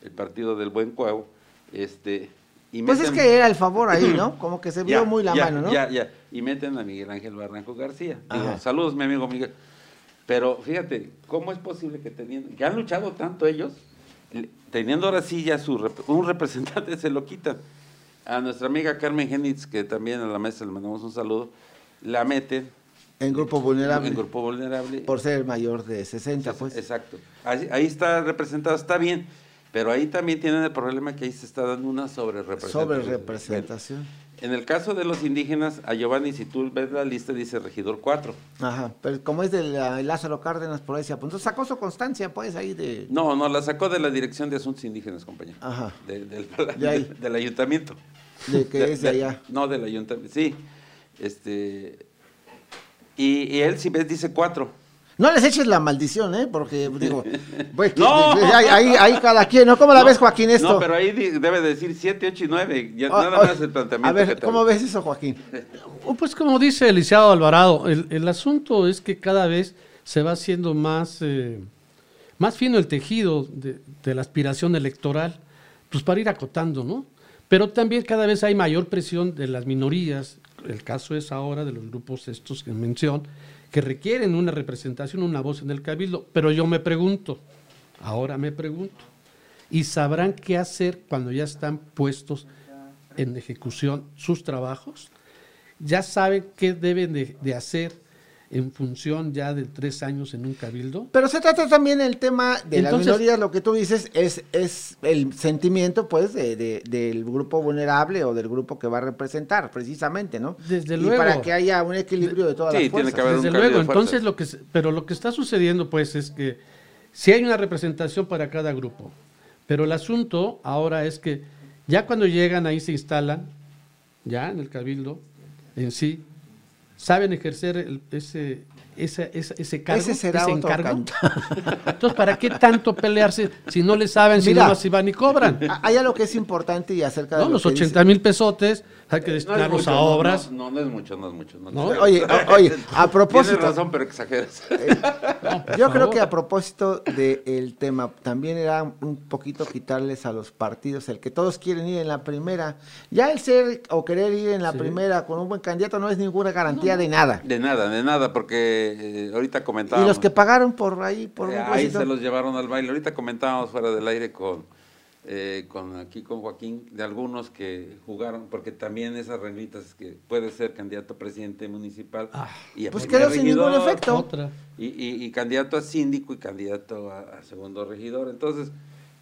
el partido del Buen Cuau, este, y Pues es que era el favor ahí, ¿no? *clears throat* Como que se vio ya, muy la ya, mano, ¿no? Ya, ya, y meten a Miguel Ángel Barranco García. Digo, saludos, mi amigo Miguel. Pero fíjate, ¿cómo es posible que teniendo, que han luchado tanto ellos, teniendo ahora sí ya su un representante se lo quitan? A nuestra amiga Carmen Genitz, que también a la mesa le mandamos un saludo, la meten En grupo vulnerable. en grupo vulnerable. Por ser mayor de 60, pues. Exacto. Ahí, ahí está representado, está bien, pero ahí también tienen el problema que ahí se está dando una sobre Sobre representación. En el caso de los indígenas, a Giovanni, si tú ves la lista, dice regidor 4. Ajá, pero como es de la- Lázaro Cárdenas, por ahí se apuntó. Sacó su constancia, pues, ahí de... No, no, la sacó de la Dirección de Asuntos Indígenas, compañero. Ajá. De- del, De *laughs* ahí. del ayuntamiento. De que es de allá. No, del ayuntamiento, sí. Este, y, y él, si ves, dice 4. No les eches la maldición, ¿eh? Porque, digo, *laughs* pues, no. ahí, ahí, cada quien, ¿no? ¿Cómo la ves, Joaquín, esto? No, pero ahí debe decir 7, 8 y 9. Ya, oh, nada oh, más el planteamiento. A ver, ¿cómo ves eso, Joaquín? Oh, pues como dice Eliciado Alvarado, el, el, asunto es que cada vez se va haciendo más, eh, más fino el tejido de, de la aspiración electoral, pues para ir acotando, ¿no? Pero también cada vez hay mayor presión de las minorías, el caso es ahora de los grupos estos que menciono, que requieren una representación, una voz en el cabildo. Pero yo me pregunto, ahora me pregunto, ¿y sabrán qué hacer cuando ya están puestos en ejecución sus trabajos? ¿Ya saben qué deben de, hacer en función ya de tres años en un cabildo. Pero se trata también el tema de la minoría, lo que tú dices es, es el sentimiento pues de, del grupo vulnerable o del grupo que va a representar, precisamente, ¿no? Desde luego. Y para que haya un equilibrio de todas las fuerzas. Tiene que haber Desde luego, entonces lo que, pero lo que está sucediendo pues es que si hay una representación para cada grupo, pero el asunto ahora es que ya cuando llegan ahí se instalan, ya en el cabildo en sí, saben ejercer ese, ese, ese, cargo, ese, será ese encargo. *laughs* Entonces, ¿para qué tanto pelearse si no le saben, si no si van y cobran? *laughs* Hay algo que es importante y acerca de no, los 80 mil pesotes hay que destinarlos a obras. No, no, es mucho, no es mucho. Oye, oye, *laughs* a propósito. Tienes razón, pero exageras. yo creo que a propósito del tema, también era un poquito quitarles a los partidos el que todos quieren ir en la primera. Ya el ser o querer ir en la primera con un buen candidato no es ninguna garantía de nada. De nada, de nada, porque eh, ahorita comentábamos. Y los que pagaron por ahí, por eh, Ahí se los llevaron al baile. Ahorita comentábamos fuera del aire con eh, con aquí con Joaquín, de algunos que jugaron, porque también esas reglitas que puede ser candidato a presidente municipal ah, y pues quedó sin ningún efecto. Y, candidato a síndico y candidato a, segundo regidor. Entonces,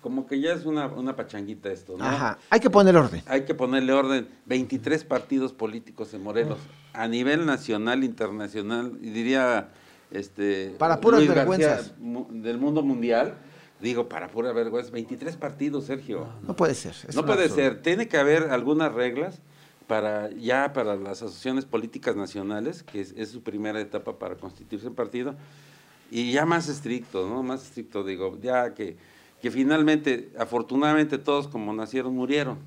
como que ya es una, una pachanguita esto, ¿no? Ajá, hay que poner orden. Hay que ponerle orden. 23 partidos políticos en Morelos, a nivel nacional, internacional, y diría este para puras vergüenzas del mundo mundial Digo, para pura vergüenza, 23 partidos, Sergio. No, puede ser. No puede ser. Tiene que haber algunas reglas para ya para las asociaciones políticas nacionales, que es, su primera etapa para constituirse en partido, y ya más estricto, ¿no? Más estricto, digo, ya que, que finalmente, afortunadamente todos como nacieron murieron.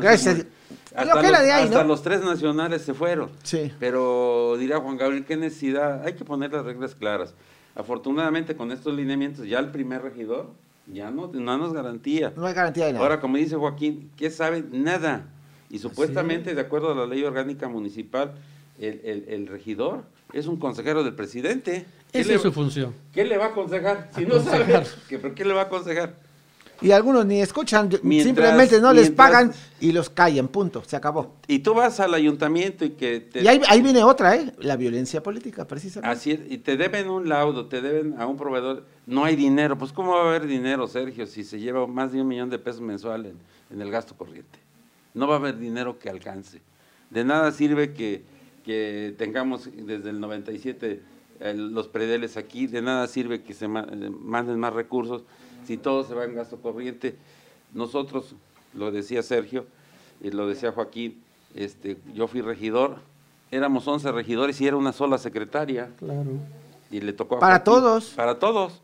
Gracias. Hasta, los, de ahí, hasta los tres nacionales se fueron. Sí. Pero dirá Juan Gabriel, ¿qué necesidad? Hay que poner las reglas claras. Afortunadamente con estos lineamientos ya el primer regidor ya no, no nos garantía. No hay garantía de nada. Ahora, como dice Joaquín, ¿qué sabe? Nada. Y supuestamente, de acuerdo a la ley orgánica municipal, el, regidor es un consejero del presidente. Esa es su función. ¿Qué le va a aconsejar? Si no sabe, ¿qué, ¿qué le va a aconsejar? Y algunos ni escuchan, simplemente no les pagan y los callan, punto, se acabó. Y tú vas al ayuntamiento y que... Te... Y ahí, viene otra, ¿eh? La violencia política, precisamente. Así es, y te deben un laudo, te deben a un proveedor, no hay dinero, pues ¿cómo va a haber dinero, Sergio, si se lleva más de un millón de pesos mensual en, el gasto corriente? No va a haber dinero que alcance. De nada sirve que, que tengamos desde el 97 los predeles aquí, de nada sirve que se manden más recursos si todo se va en gasto corriente, nosotros, lo decía Sergio, y lo decía Joaquín, este, yo fui regidor, éramos 11 regidores y era una sola secretaria. Claro. Y le tocó a Para todos. Para todos,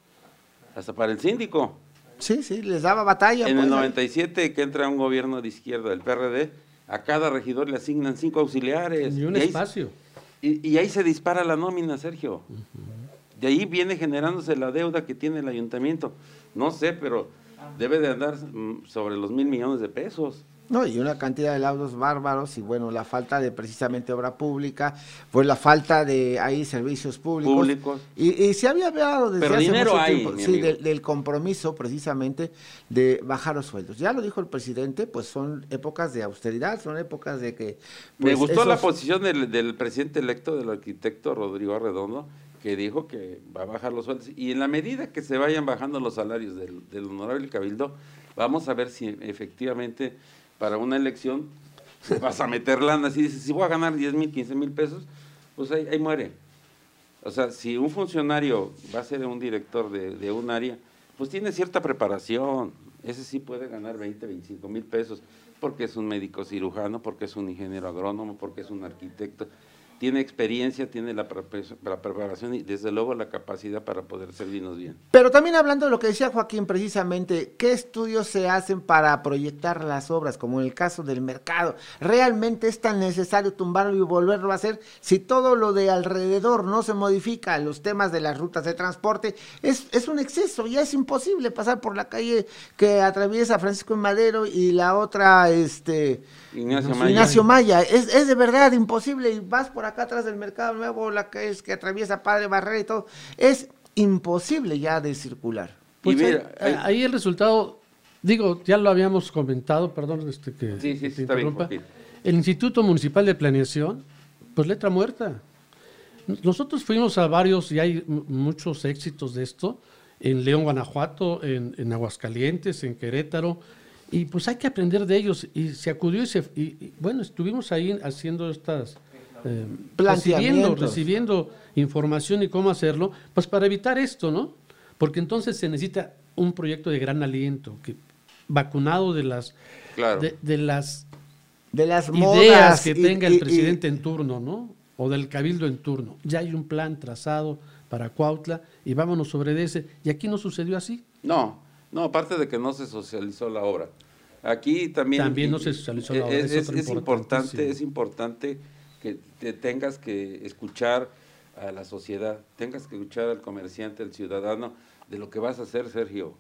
hasta para el síndico. Sí, sí, les daba batalla. En el 97 pues, que entra un gobierno de izquierda del PRD, a cada regidor le asignan cinco auxiliares. Y un espacio. y, ahí se dispara la nómina, Sergio. De ahí viene generándose la deuda que tiene el ayuntamiento. No sé, pero debe de andar mm, sobre los mil millones de pesos. No, y una cantidad de laudos bárbaros y bueno, la falta de precisamente obra pública, pues la falta de ahí servicios públicos. Públicos. Y, se había hablado desde hace mucho tiempo, sí, del, compromiso precisamente de bajar los sueldos. Ya lo dijo el presidente, pues son épocas de austeridad, son épocas de que... Me pues, gustó la posición del, del presidente electo, del arquitecto Rodrigo Arredondo, que dijo que va a bajar los sueldos. Y en la medida que se vayan bajando los salarios del, honorable cabildo, vamos a ver si efectivamente para una elección vas a meter lana. Si dices, si voy a ganar 10 mil, 15 mil pesos, pues ahí, ahí, muere. O sea, si un funcionario va a ser un director de, de un área, pues tiene cierta preparación. Ese sí puede ganar 20, 25 mil pesos, porque es un médico cirujano, porque es un ingeniero agrónomo, porque es un arquitecto tiene experiencia, tiene la, la, preparación y desde luego la capacidad para poder servirnos bien. Pero también hablando de lo que decía Joaquín precisamente, ¿qué estudios se hacen para proyectar las obras, como en el caso del mercado? ¿Realmente es tan necesario tumbarlo y volverlo a hacer si todo lo de alrededor no se modifica? Los temas de las rutas de transporte es, es un exceso, ya es imposible pasar por la calle que atraviesa Francisco Madero y la otra, este Ignacio Maya. Ignacio Maya. Es, es, de verdad imposible. Y vas por acá atrás del Mercado Nuevo, la que es que atraviesa Padre Barrera y todo. Es imposible ya de circular. Pues ahí, el resultado, digo, ya lo habíamos comentado, perdón este, que, sí, sí, está interrumpa. el Instituto Municipal de Planeación, pues letra muerta. Nosotros fuimos a varios, y hay muchos éxitos de esto, en León, Guanajuato, en, en Aguascalientes, en Querétaro, y pues hay que aprender de ellos. Y se acudió y, se, y, bueno, estuvimos ahí haciendo estas... Eh, recibiendo, recibiendo información y cómo hacerlo, pues para evitar esto, ¿no? Porque entonces se necesita un proyecto de gran aliento, que vacunado de las de, las de las ideas que tenga el presidente en turno, ¿no? O del cabildo en turno. Ya hay un plan trazado para Cuautla y vámonos sobre ese. Y aquí no sucedió así. No, no, aparte de que no se socializó la obra. Aquí también... También no se socializó la obra. Es, es, importante, es importante que te tengas que escuchar a la sociedad, tengas que escuchar al comerciante, al ciudadano, de lo que vas a hacer, Sergio.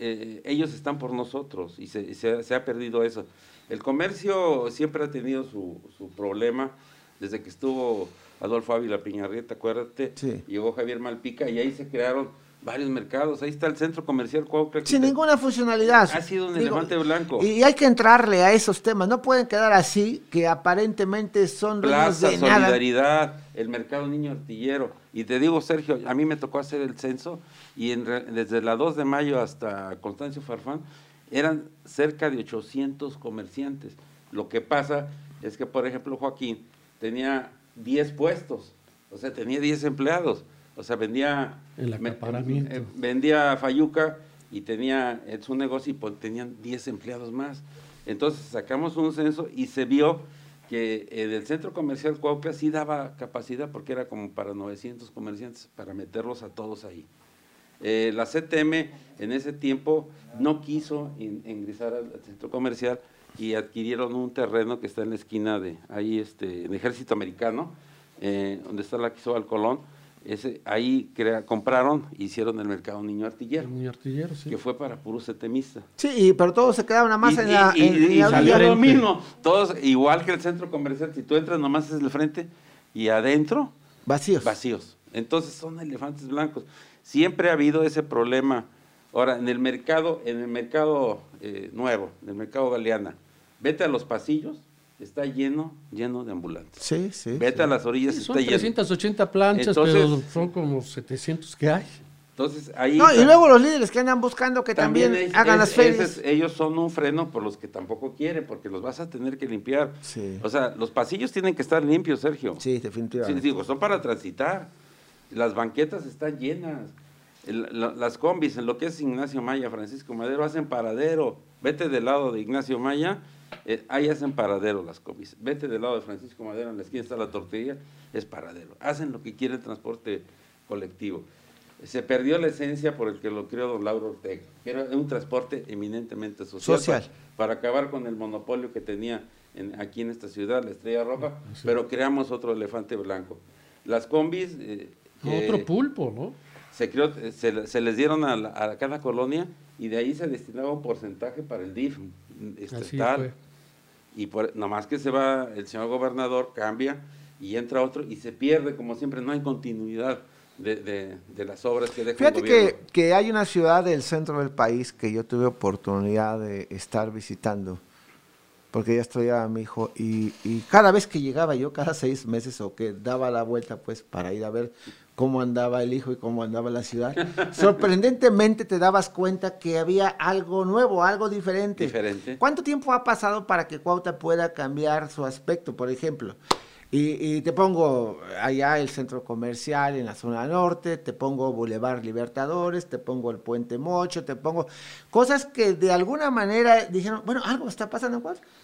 Eh, ellos están por nosotros y se, se, ha perdido eso. El comercio siempre ha tenido su, su problema desde que estuvo Adolfo Ávila Piñarrieta, acuérdate, llegó Javier Malpica y ahí se crearon varios mercados. Ahí está el centro comercial Cuauhtémoc. Sin ninguna funcionalidad. Ha sido un elefante blanco. Y hay que entrarle a esos temas. No pueden quedar así, que aparentemente son Plaza, de solidaridad, el mercado niño artillero. Y te digo, Sergio, a mí me tocó hacer el censo y desde la 2 de mayo hasta Constancio Farfán eran cerca de 800 comerciantes. Lo que pasa es que, por ejemplo, Joaquín tenía 10 puestos, o sea, tenía 10 empleados o sea, vendía... El acaparamiento. Eh, vendía Fayuca y tenía su negocio y pues, tenían 10 empleados más. Entonces sacamos un censo y se vio que en el centro comercial Cuauhtémoc sí daba capacidad porque era como para 900 comerciantes, para meterlos a todos ahí. Eh, la CTM en ese tiempo no quiso ingresar al, centro comercial y adquirieron un terreno que está en la esquina de ahí, este, en Ejército Americano, eh, donde está la Quisóbal Colón, ese, ahí crea, compraron, hicieron el mercado Niño Artillero. Niño Artillero, sí. Que fue para puro setemista. Sí, pero todos se quedaban nada más en la. Y, y, salió lo mismo. Todos, igual que el centro comercial, si tú entras nomás es el frente y adentro. Vacíos. Vacíos. Entonces son elefantes blancos. Siempre ha habido ese problema. Ahora, en el mercado, en el mercado eh, nuevo, en el mercado Galeana, vete a los pasillos está lleno, lleno de ambulantes. Sí, sí. Vete a las orillas, está lleno. Son 380 planchas, pero son como 700 que hay. Entonces, ahí... No, y luego los líderes que andan buscando que también, hagan las ferias. ellos son un freno por los que tampoco quieren, porque los vas a tener que limpiar. Sí. O sea, los pasillos tienen que estar limpios, Sergio. Sí, definitivamente. Sí, digo, son para transitar. Las banquetas están llenas. las combis, en lo que es Ignacio Maya, Francisco Madero, hacen paradero. Vete del lado de Ignacio Maya eh, ahí hacen paradero las comis. Vete del lado de Francisco Madero, en la esquina está la tortilla, es paradero. Hacen lo que quiere el transporte colectivo. Se perdió la esencia por el que lo creó don Lauro Ortega, que era un transporte eminentemente social, Para, acabar con el monopolio que tenía aquí en esta ciudad, la Estrella Roja, pero creamos otro elefante blanco. Las combis... Eh, otro pulpo, ¿no? Se, creó, se, les dieron a, a, cada colonia y de ahí se destinaba un porcentaje para el DIF estatal y por, nomás que se va el señor gobernador, cambia y entra otro y se pierde, como siempre, no hay continuidad de, las obras que deja Fíjate que, que hay una ciudad del centro del país que yo tuve oportunidad de estar visitando, porque ya estudiaba mi hijo, y, y, cada vez que llegaba yo, cada seis meses, o que daba la vuelta, pues, para ir a ver cómo andaba el hijo y cómo andaba la ciudad, sorprendentemente te dabas cuenta que había algo nuevo, algo diferente. Diferente. ¿Cuánto tiempo ha pasado para que Cuauhta pueda cambiar su aspecto? Por ejemplo, Y, y, te pongo allá el centro comercial en la zona norte, te pongo Boulevard Libertadores, te pongo el Puente Mocho, te pongo cosas que de alguna manera dijeron, bueno, algo está pasando,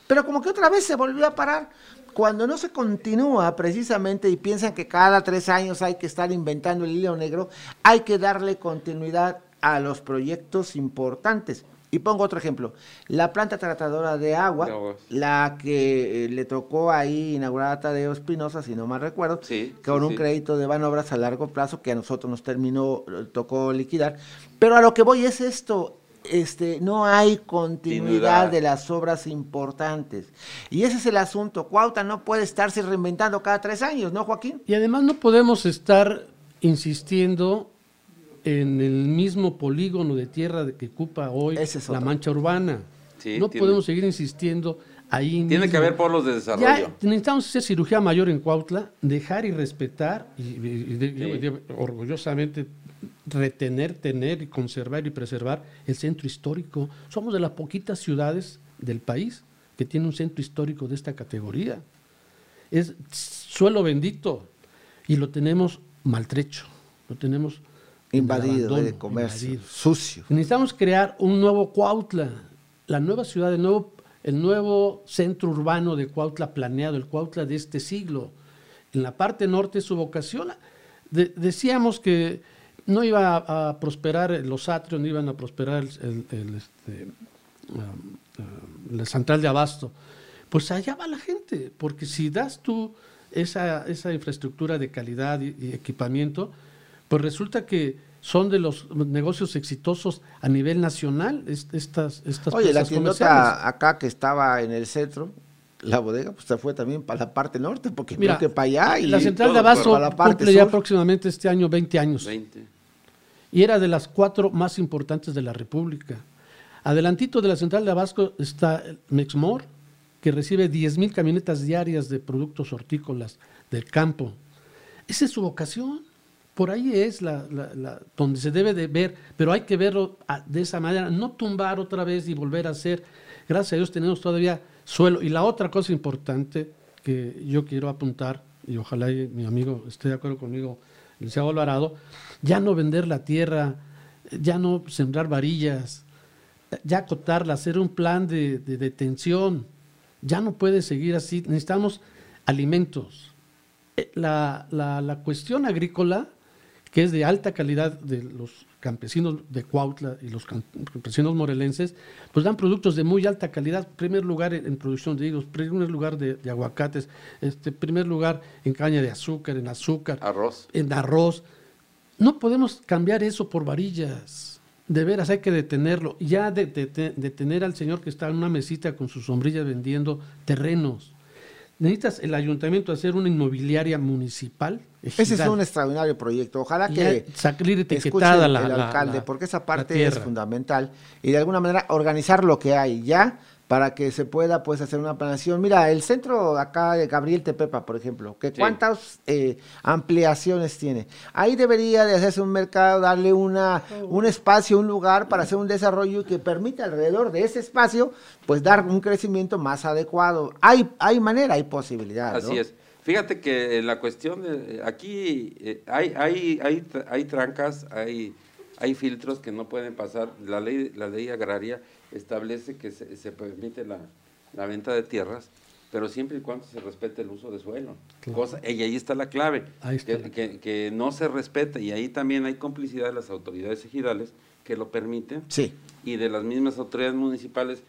pero como que otra vez se volvió a parar. Cuando no se continúa precisamente y piensan que cada tres años hay que estar inventando el hilo negro, hay que darle continuidad a los proyectos importantes. Y pongo otro ejemplo, la planta tratadora de agua, la que eh, le tocó ahí inaugurar a Tadeo Espinosa, si no mal recuerdo, con un crédito de Banobras a largo plazo que a nosotros nos terminó, eh, tocó liquidar. Pero a lo que voy es esto, este, no hay continuidad, de las obras importantes. Y ese es el asunto. Cuauta no puede estarse reinventando cada tres años, ¿no, Joaquín? Y además no podemos estar insistiendo en el mismo polígono de tierra que ocupa hoy la mancha urbana. no podemos seguir insistiendo ahí. Tiene que haber polos de desarrollo. necesitamos hacer cirugía mayor en Cuautla, dejar y respetar y, orgullosamente retener, tener y conservar y preservar el centro histórico. Somos de las poquitas ciudades del país que tiene un centro histórico de esta categoría. Es suelo bendito y lo tenemos maltrecho, lo tenemos invadido de comercio, sucio. Necesitamos crear un nuevo Cuautla, la nueva ciudad, el nuevo, el nuevo centro urbano de Cuautla planeado, el Cuautla de este siglo. En la parte norte su vocación. decíamos que no iba a, prosperar los atrios, no iban a prosperar el, este, um, um, la central de abasto. Pues allá va la gente, porque si das tú esa, esa infraestructura de calidad y equipamiento, pues resulta que son de los negocios exitosos a nivel nacional estas estas Oye, la tiendota acá que estaba en el centro, la bodega, pues se fue también para la parte norte, porque Mira, que para allá y la central de Abasto cumple ya próximamente este año 20 años. 20. Y era de las cuatro más importantes de la República. Adelantito de la central de Abasto está Mexmor, que recibe 10 mil camionetas diarias de productos hortícolas del campo. Esa es su vocación. Por ahí es la, donde se debe de ver, pero hay que verlo de esa manera, no tumbar otra vez y volver a hacer. Gracias a Dios tenemos todavía suelo. Y la otra cosa importante que yo quiero apuntar, y ojalá mi amigo esté de acuerdo conmigo, el licenciado Alvarado, ya no vender la tierra, ya no sembrar varillas, ya acotarla, hacer un plan de, de detención. Ya no puede seguir así. Necesitamos alimentos. Eh, la, la cuestión agrícola que es de alta calidad de los campesinos de Cuautla y los campesinos morelenses, pues dan productos de muy alta calidad, primer lugar en, producción de higos, primer lugar de, aguacates, este primer lugar en caña de azúcar, en azúcar, arroz. en arroz. No podemos cambiar eso por varillas. De veras hay que detenerlo. Ya de, detener al señor que está en una mesita con sus sombrillas vendiendo terrenos necesitas el ayuntamiento hacer una inmobiliaria municipal. Ese es un extraordinario proyecto. Ojalá que salir etiquetada la, el alcalde, porque esa parte es fundamental y de alguna manera organizar lo que hay ya para que se pueda pues hacer una planeación. Mira, el centro acá de Gabriel Tepepa, por ejemplo, que cuántas eh, ampliaciones tiene. Ahí debería de hacerse un mercado, darle una, un espacio, un lugar para hacer un desarrollo que permita alrededor de ese espacio pues dar un crecimiento más adecuado. Hay, hay manera, hay posibilidad. Así es. Fíjate que la cuestión de aquí eh, hay, hay, hay, hay trancas, hay, hay filtros que no pueden pasar. La ley, la ley agraria establece que se, permite la, venta de tierras, pero siempre y cuando se respete el uso de suelo. Cosa, y ahí está la clave, que, que, no se respete, y ahí también hay complicidad de las autoridades ejidales que lo permiten, sí. y de las mismas autoridades municipales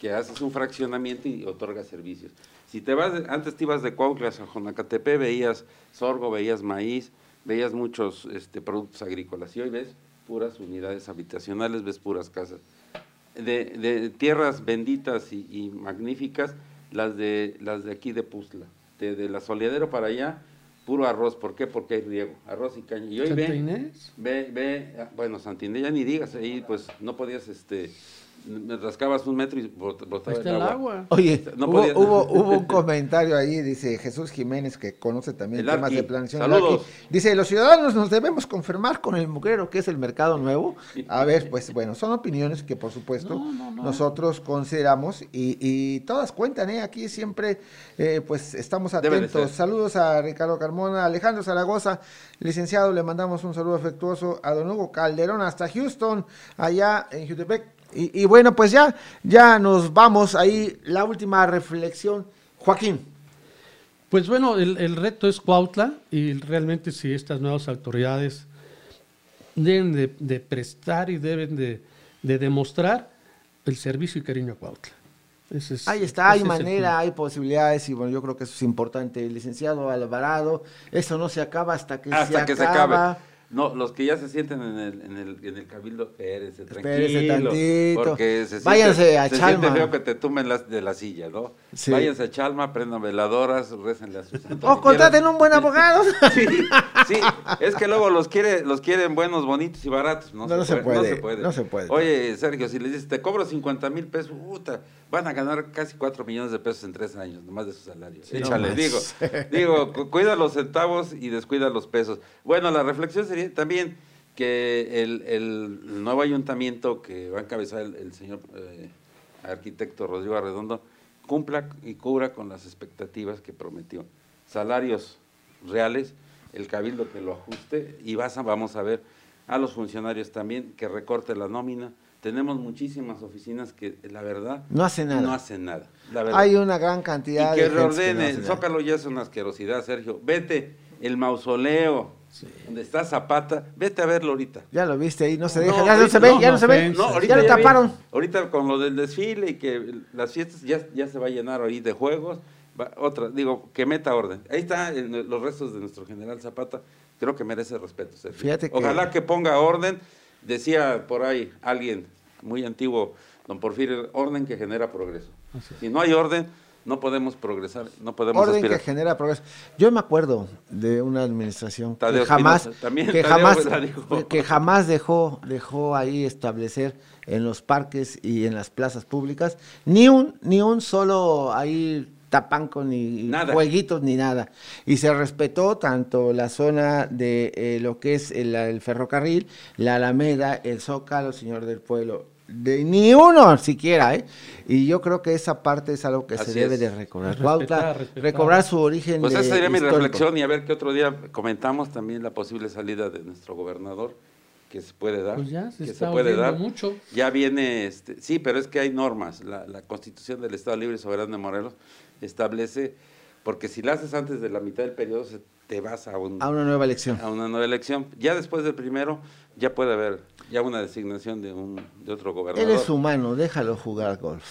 que haces un fraccionamiento y otorgas servicios. Si te vas, antes te ibas de Cuauhtla a Jonacatepe, veías sorgo, veías maíz, veías muchos este, productos agrícolas, y hoy ves puras unidades habitacionales, ves puras casas de, tierras benditas y, magníficas, las de, las de aquí de Puzla. De, la Soledadero para allá, puro arroz. ¿Por qué? Porque hay riego, arroz y caña. Y hoy ve, ve, ve, ah, bueno, Santinés ya ni digas, ahí pues no podías este, me rascabas un metro y bot- botaba Está el el agua. agua. Oye, No hubo, podía- hubo, hubo un *laughs* comentario ahí, dice Jesús Jiménez, que conoce también El temas Arqui. de planeación. Saludos. Dice, los ciudadanos nos debemos conformar con el mugrero, que es el mercado nuevo. A ver, pues bueno, son opiniones que por supuesto nosotros consideramos y, y todas cuentan, ¿eh? Aquí siempre eh, pues estamos atentos. Saludos a Ricardo Carmona, Alejandro Zaragoza, licenciado, le mandamos un saludo afectuoso a don Hugo Calderón hasta Houston, allá en Jutepec. Y, y bueno, pues ya, ya nos vamos ahí, la última reflexión. Joaquín. Pues bueno, el, el reto es Cuautla y realmente si estas nuevas autoridades deben de, de prestar y deben de, de demostrar el servicio y cariño a Cuautla. Ese es- Ahí está, hay manera, hay posibilidades y bueno, yo creo que eso es importante. Licenciado Alvarado, eso no se acaba hasta que Hasta se que se acabe. No, los que ya se sienten en el, en el, en el cabildo, espérense, Espérese tranquilo. tantito. Porque se Váyanse a se Chalma. siente feo que te tumben las, de la silla, ¿no? Sí. Váyanse a Chalma, prendan veladoras, récenle a sus santos. O contraten un buen abogado. *laughs* Sí, sí, es que luego los quiere, los quieren buenos, bonitos y baratos. No, No, no se puede, se puede. no se puede. Oye, Sergio, si les dices, te cobro 50 mil pesos, puta, van a ganar casi 4 millones de pesos en tres años, nomás de su salario. Sí, Échale, digo, *laughs* digo, cu- cuida los centavos y descuida los pesos. Bueno, la reflexión sería también que el, el nuevo ayuntamiento que va a encabezar el, el señor eh, arquitecto Rodrigo Arredondo cumpla y cubra con las expectativas que prometió. Salarios reales, el cabildo que lo ajuste y vas a- vamos a ver a los funcionarios también que recorte la nómina. Tenemos muchísimas oficinas que la verdad No hacen nada. No hacen nada. la verdad. Hay una gran cantidad Y de que reordene. Zócalo ya es una asquerosidad, Sergio. Vete, el mausoleo, donde está Zapata, vete a verlo ahorita. Ya lo viste ahí, no se deja, ya no se ve, no, ya no se ve, no, ya ahorita lo vi- taparon. ahorita con lo del desfile y que las fiestas ya, ya se va a llenar ahí de juegos. va- otra, digo, que meta orden. Ahí están los restos de nuestro general Zapata. Creo que merece respeto. Sergio. Fíjate que- Ojalá que ponga orden. Decía por ahí alguien muy antiguo, don Porfirio, orden que genera progreso. Si no hay orden, no podemos progresar, no podemos Orden aspirar. que genera progreso. Yo me acuerdo de una administración Tadeo que jamás, también jamás, que jamás dejó, dejó ahí establecer en los parques y en las plazas públicas ni un, ni un solo ahí tapanco ni Nada. jueguitos ni nada. Y se respetó tanto la zona de eh, lo que es el, el ferrocarril, la Alameda, el Zócalo, Señor del Pueblo. De ni uno siquiera, ¿eh? Y yo creo que esa parte es algo que se debe es. de recobrar. Respetar, Cuautla, respetar. recobrar su origen. Pues de esa sería mi reflexión y a ver qué otro día comentamos también la posible salida de nuestro gobernador que se puede dar. Pues ya se que está se puede dar. mucho. Ya viene, este, sí, pero es que hay normas. La, la Constitución del Estado Libre y Soberano de Morelos establece, porque si la haces antes de la mitad del periodo, se- te vas a, un- A una nueva elección. a una nueva elección. Ya después del primero, ya puede haber ya una designación de, un, de otro gobernador. Él es humano, déjalo jugar golf.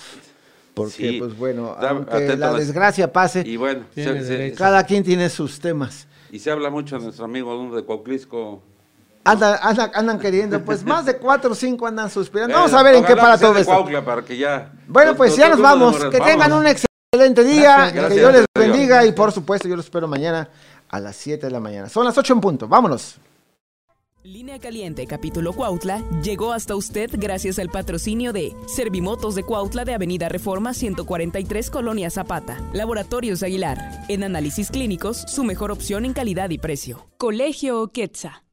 Porque, Sí. pues bueno, Da- aunque la desgracia pase, Y bueno, se- se- cada quien tiene sus temas. y se habla mucho de nuestro amigo uno de Cuauhtlisco, Andan, andan, andan queriendo, pues *laughs* más de cuatro o cinco andan suspirando. Vamos a ver en qué para todo esto. Cuautla para que ya. Bueno, pues ya nos vamos. Que tengan un excelente día. Gracias, que Dios les bendiga. Y por supuesto, yo los espero mañana a las 7 de la mañana. Son las 8 en punto. Vámonos. Línea Caliente Capítulo Cuautla llegó hasta usted gracias al patrocinio de Servimotos de Cuautla de Avenida Reforma 143 Colonia Zapata. Laboratorios Aguilar. En análisis clínicos, su mejor opción en calidad y precio. Colegio Quetza.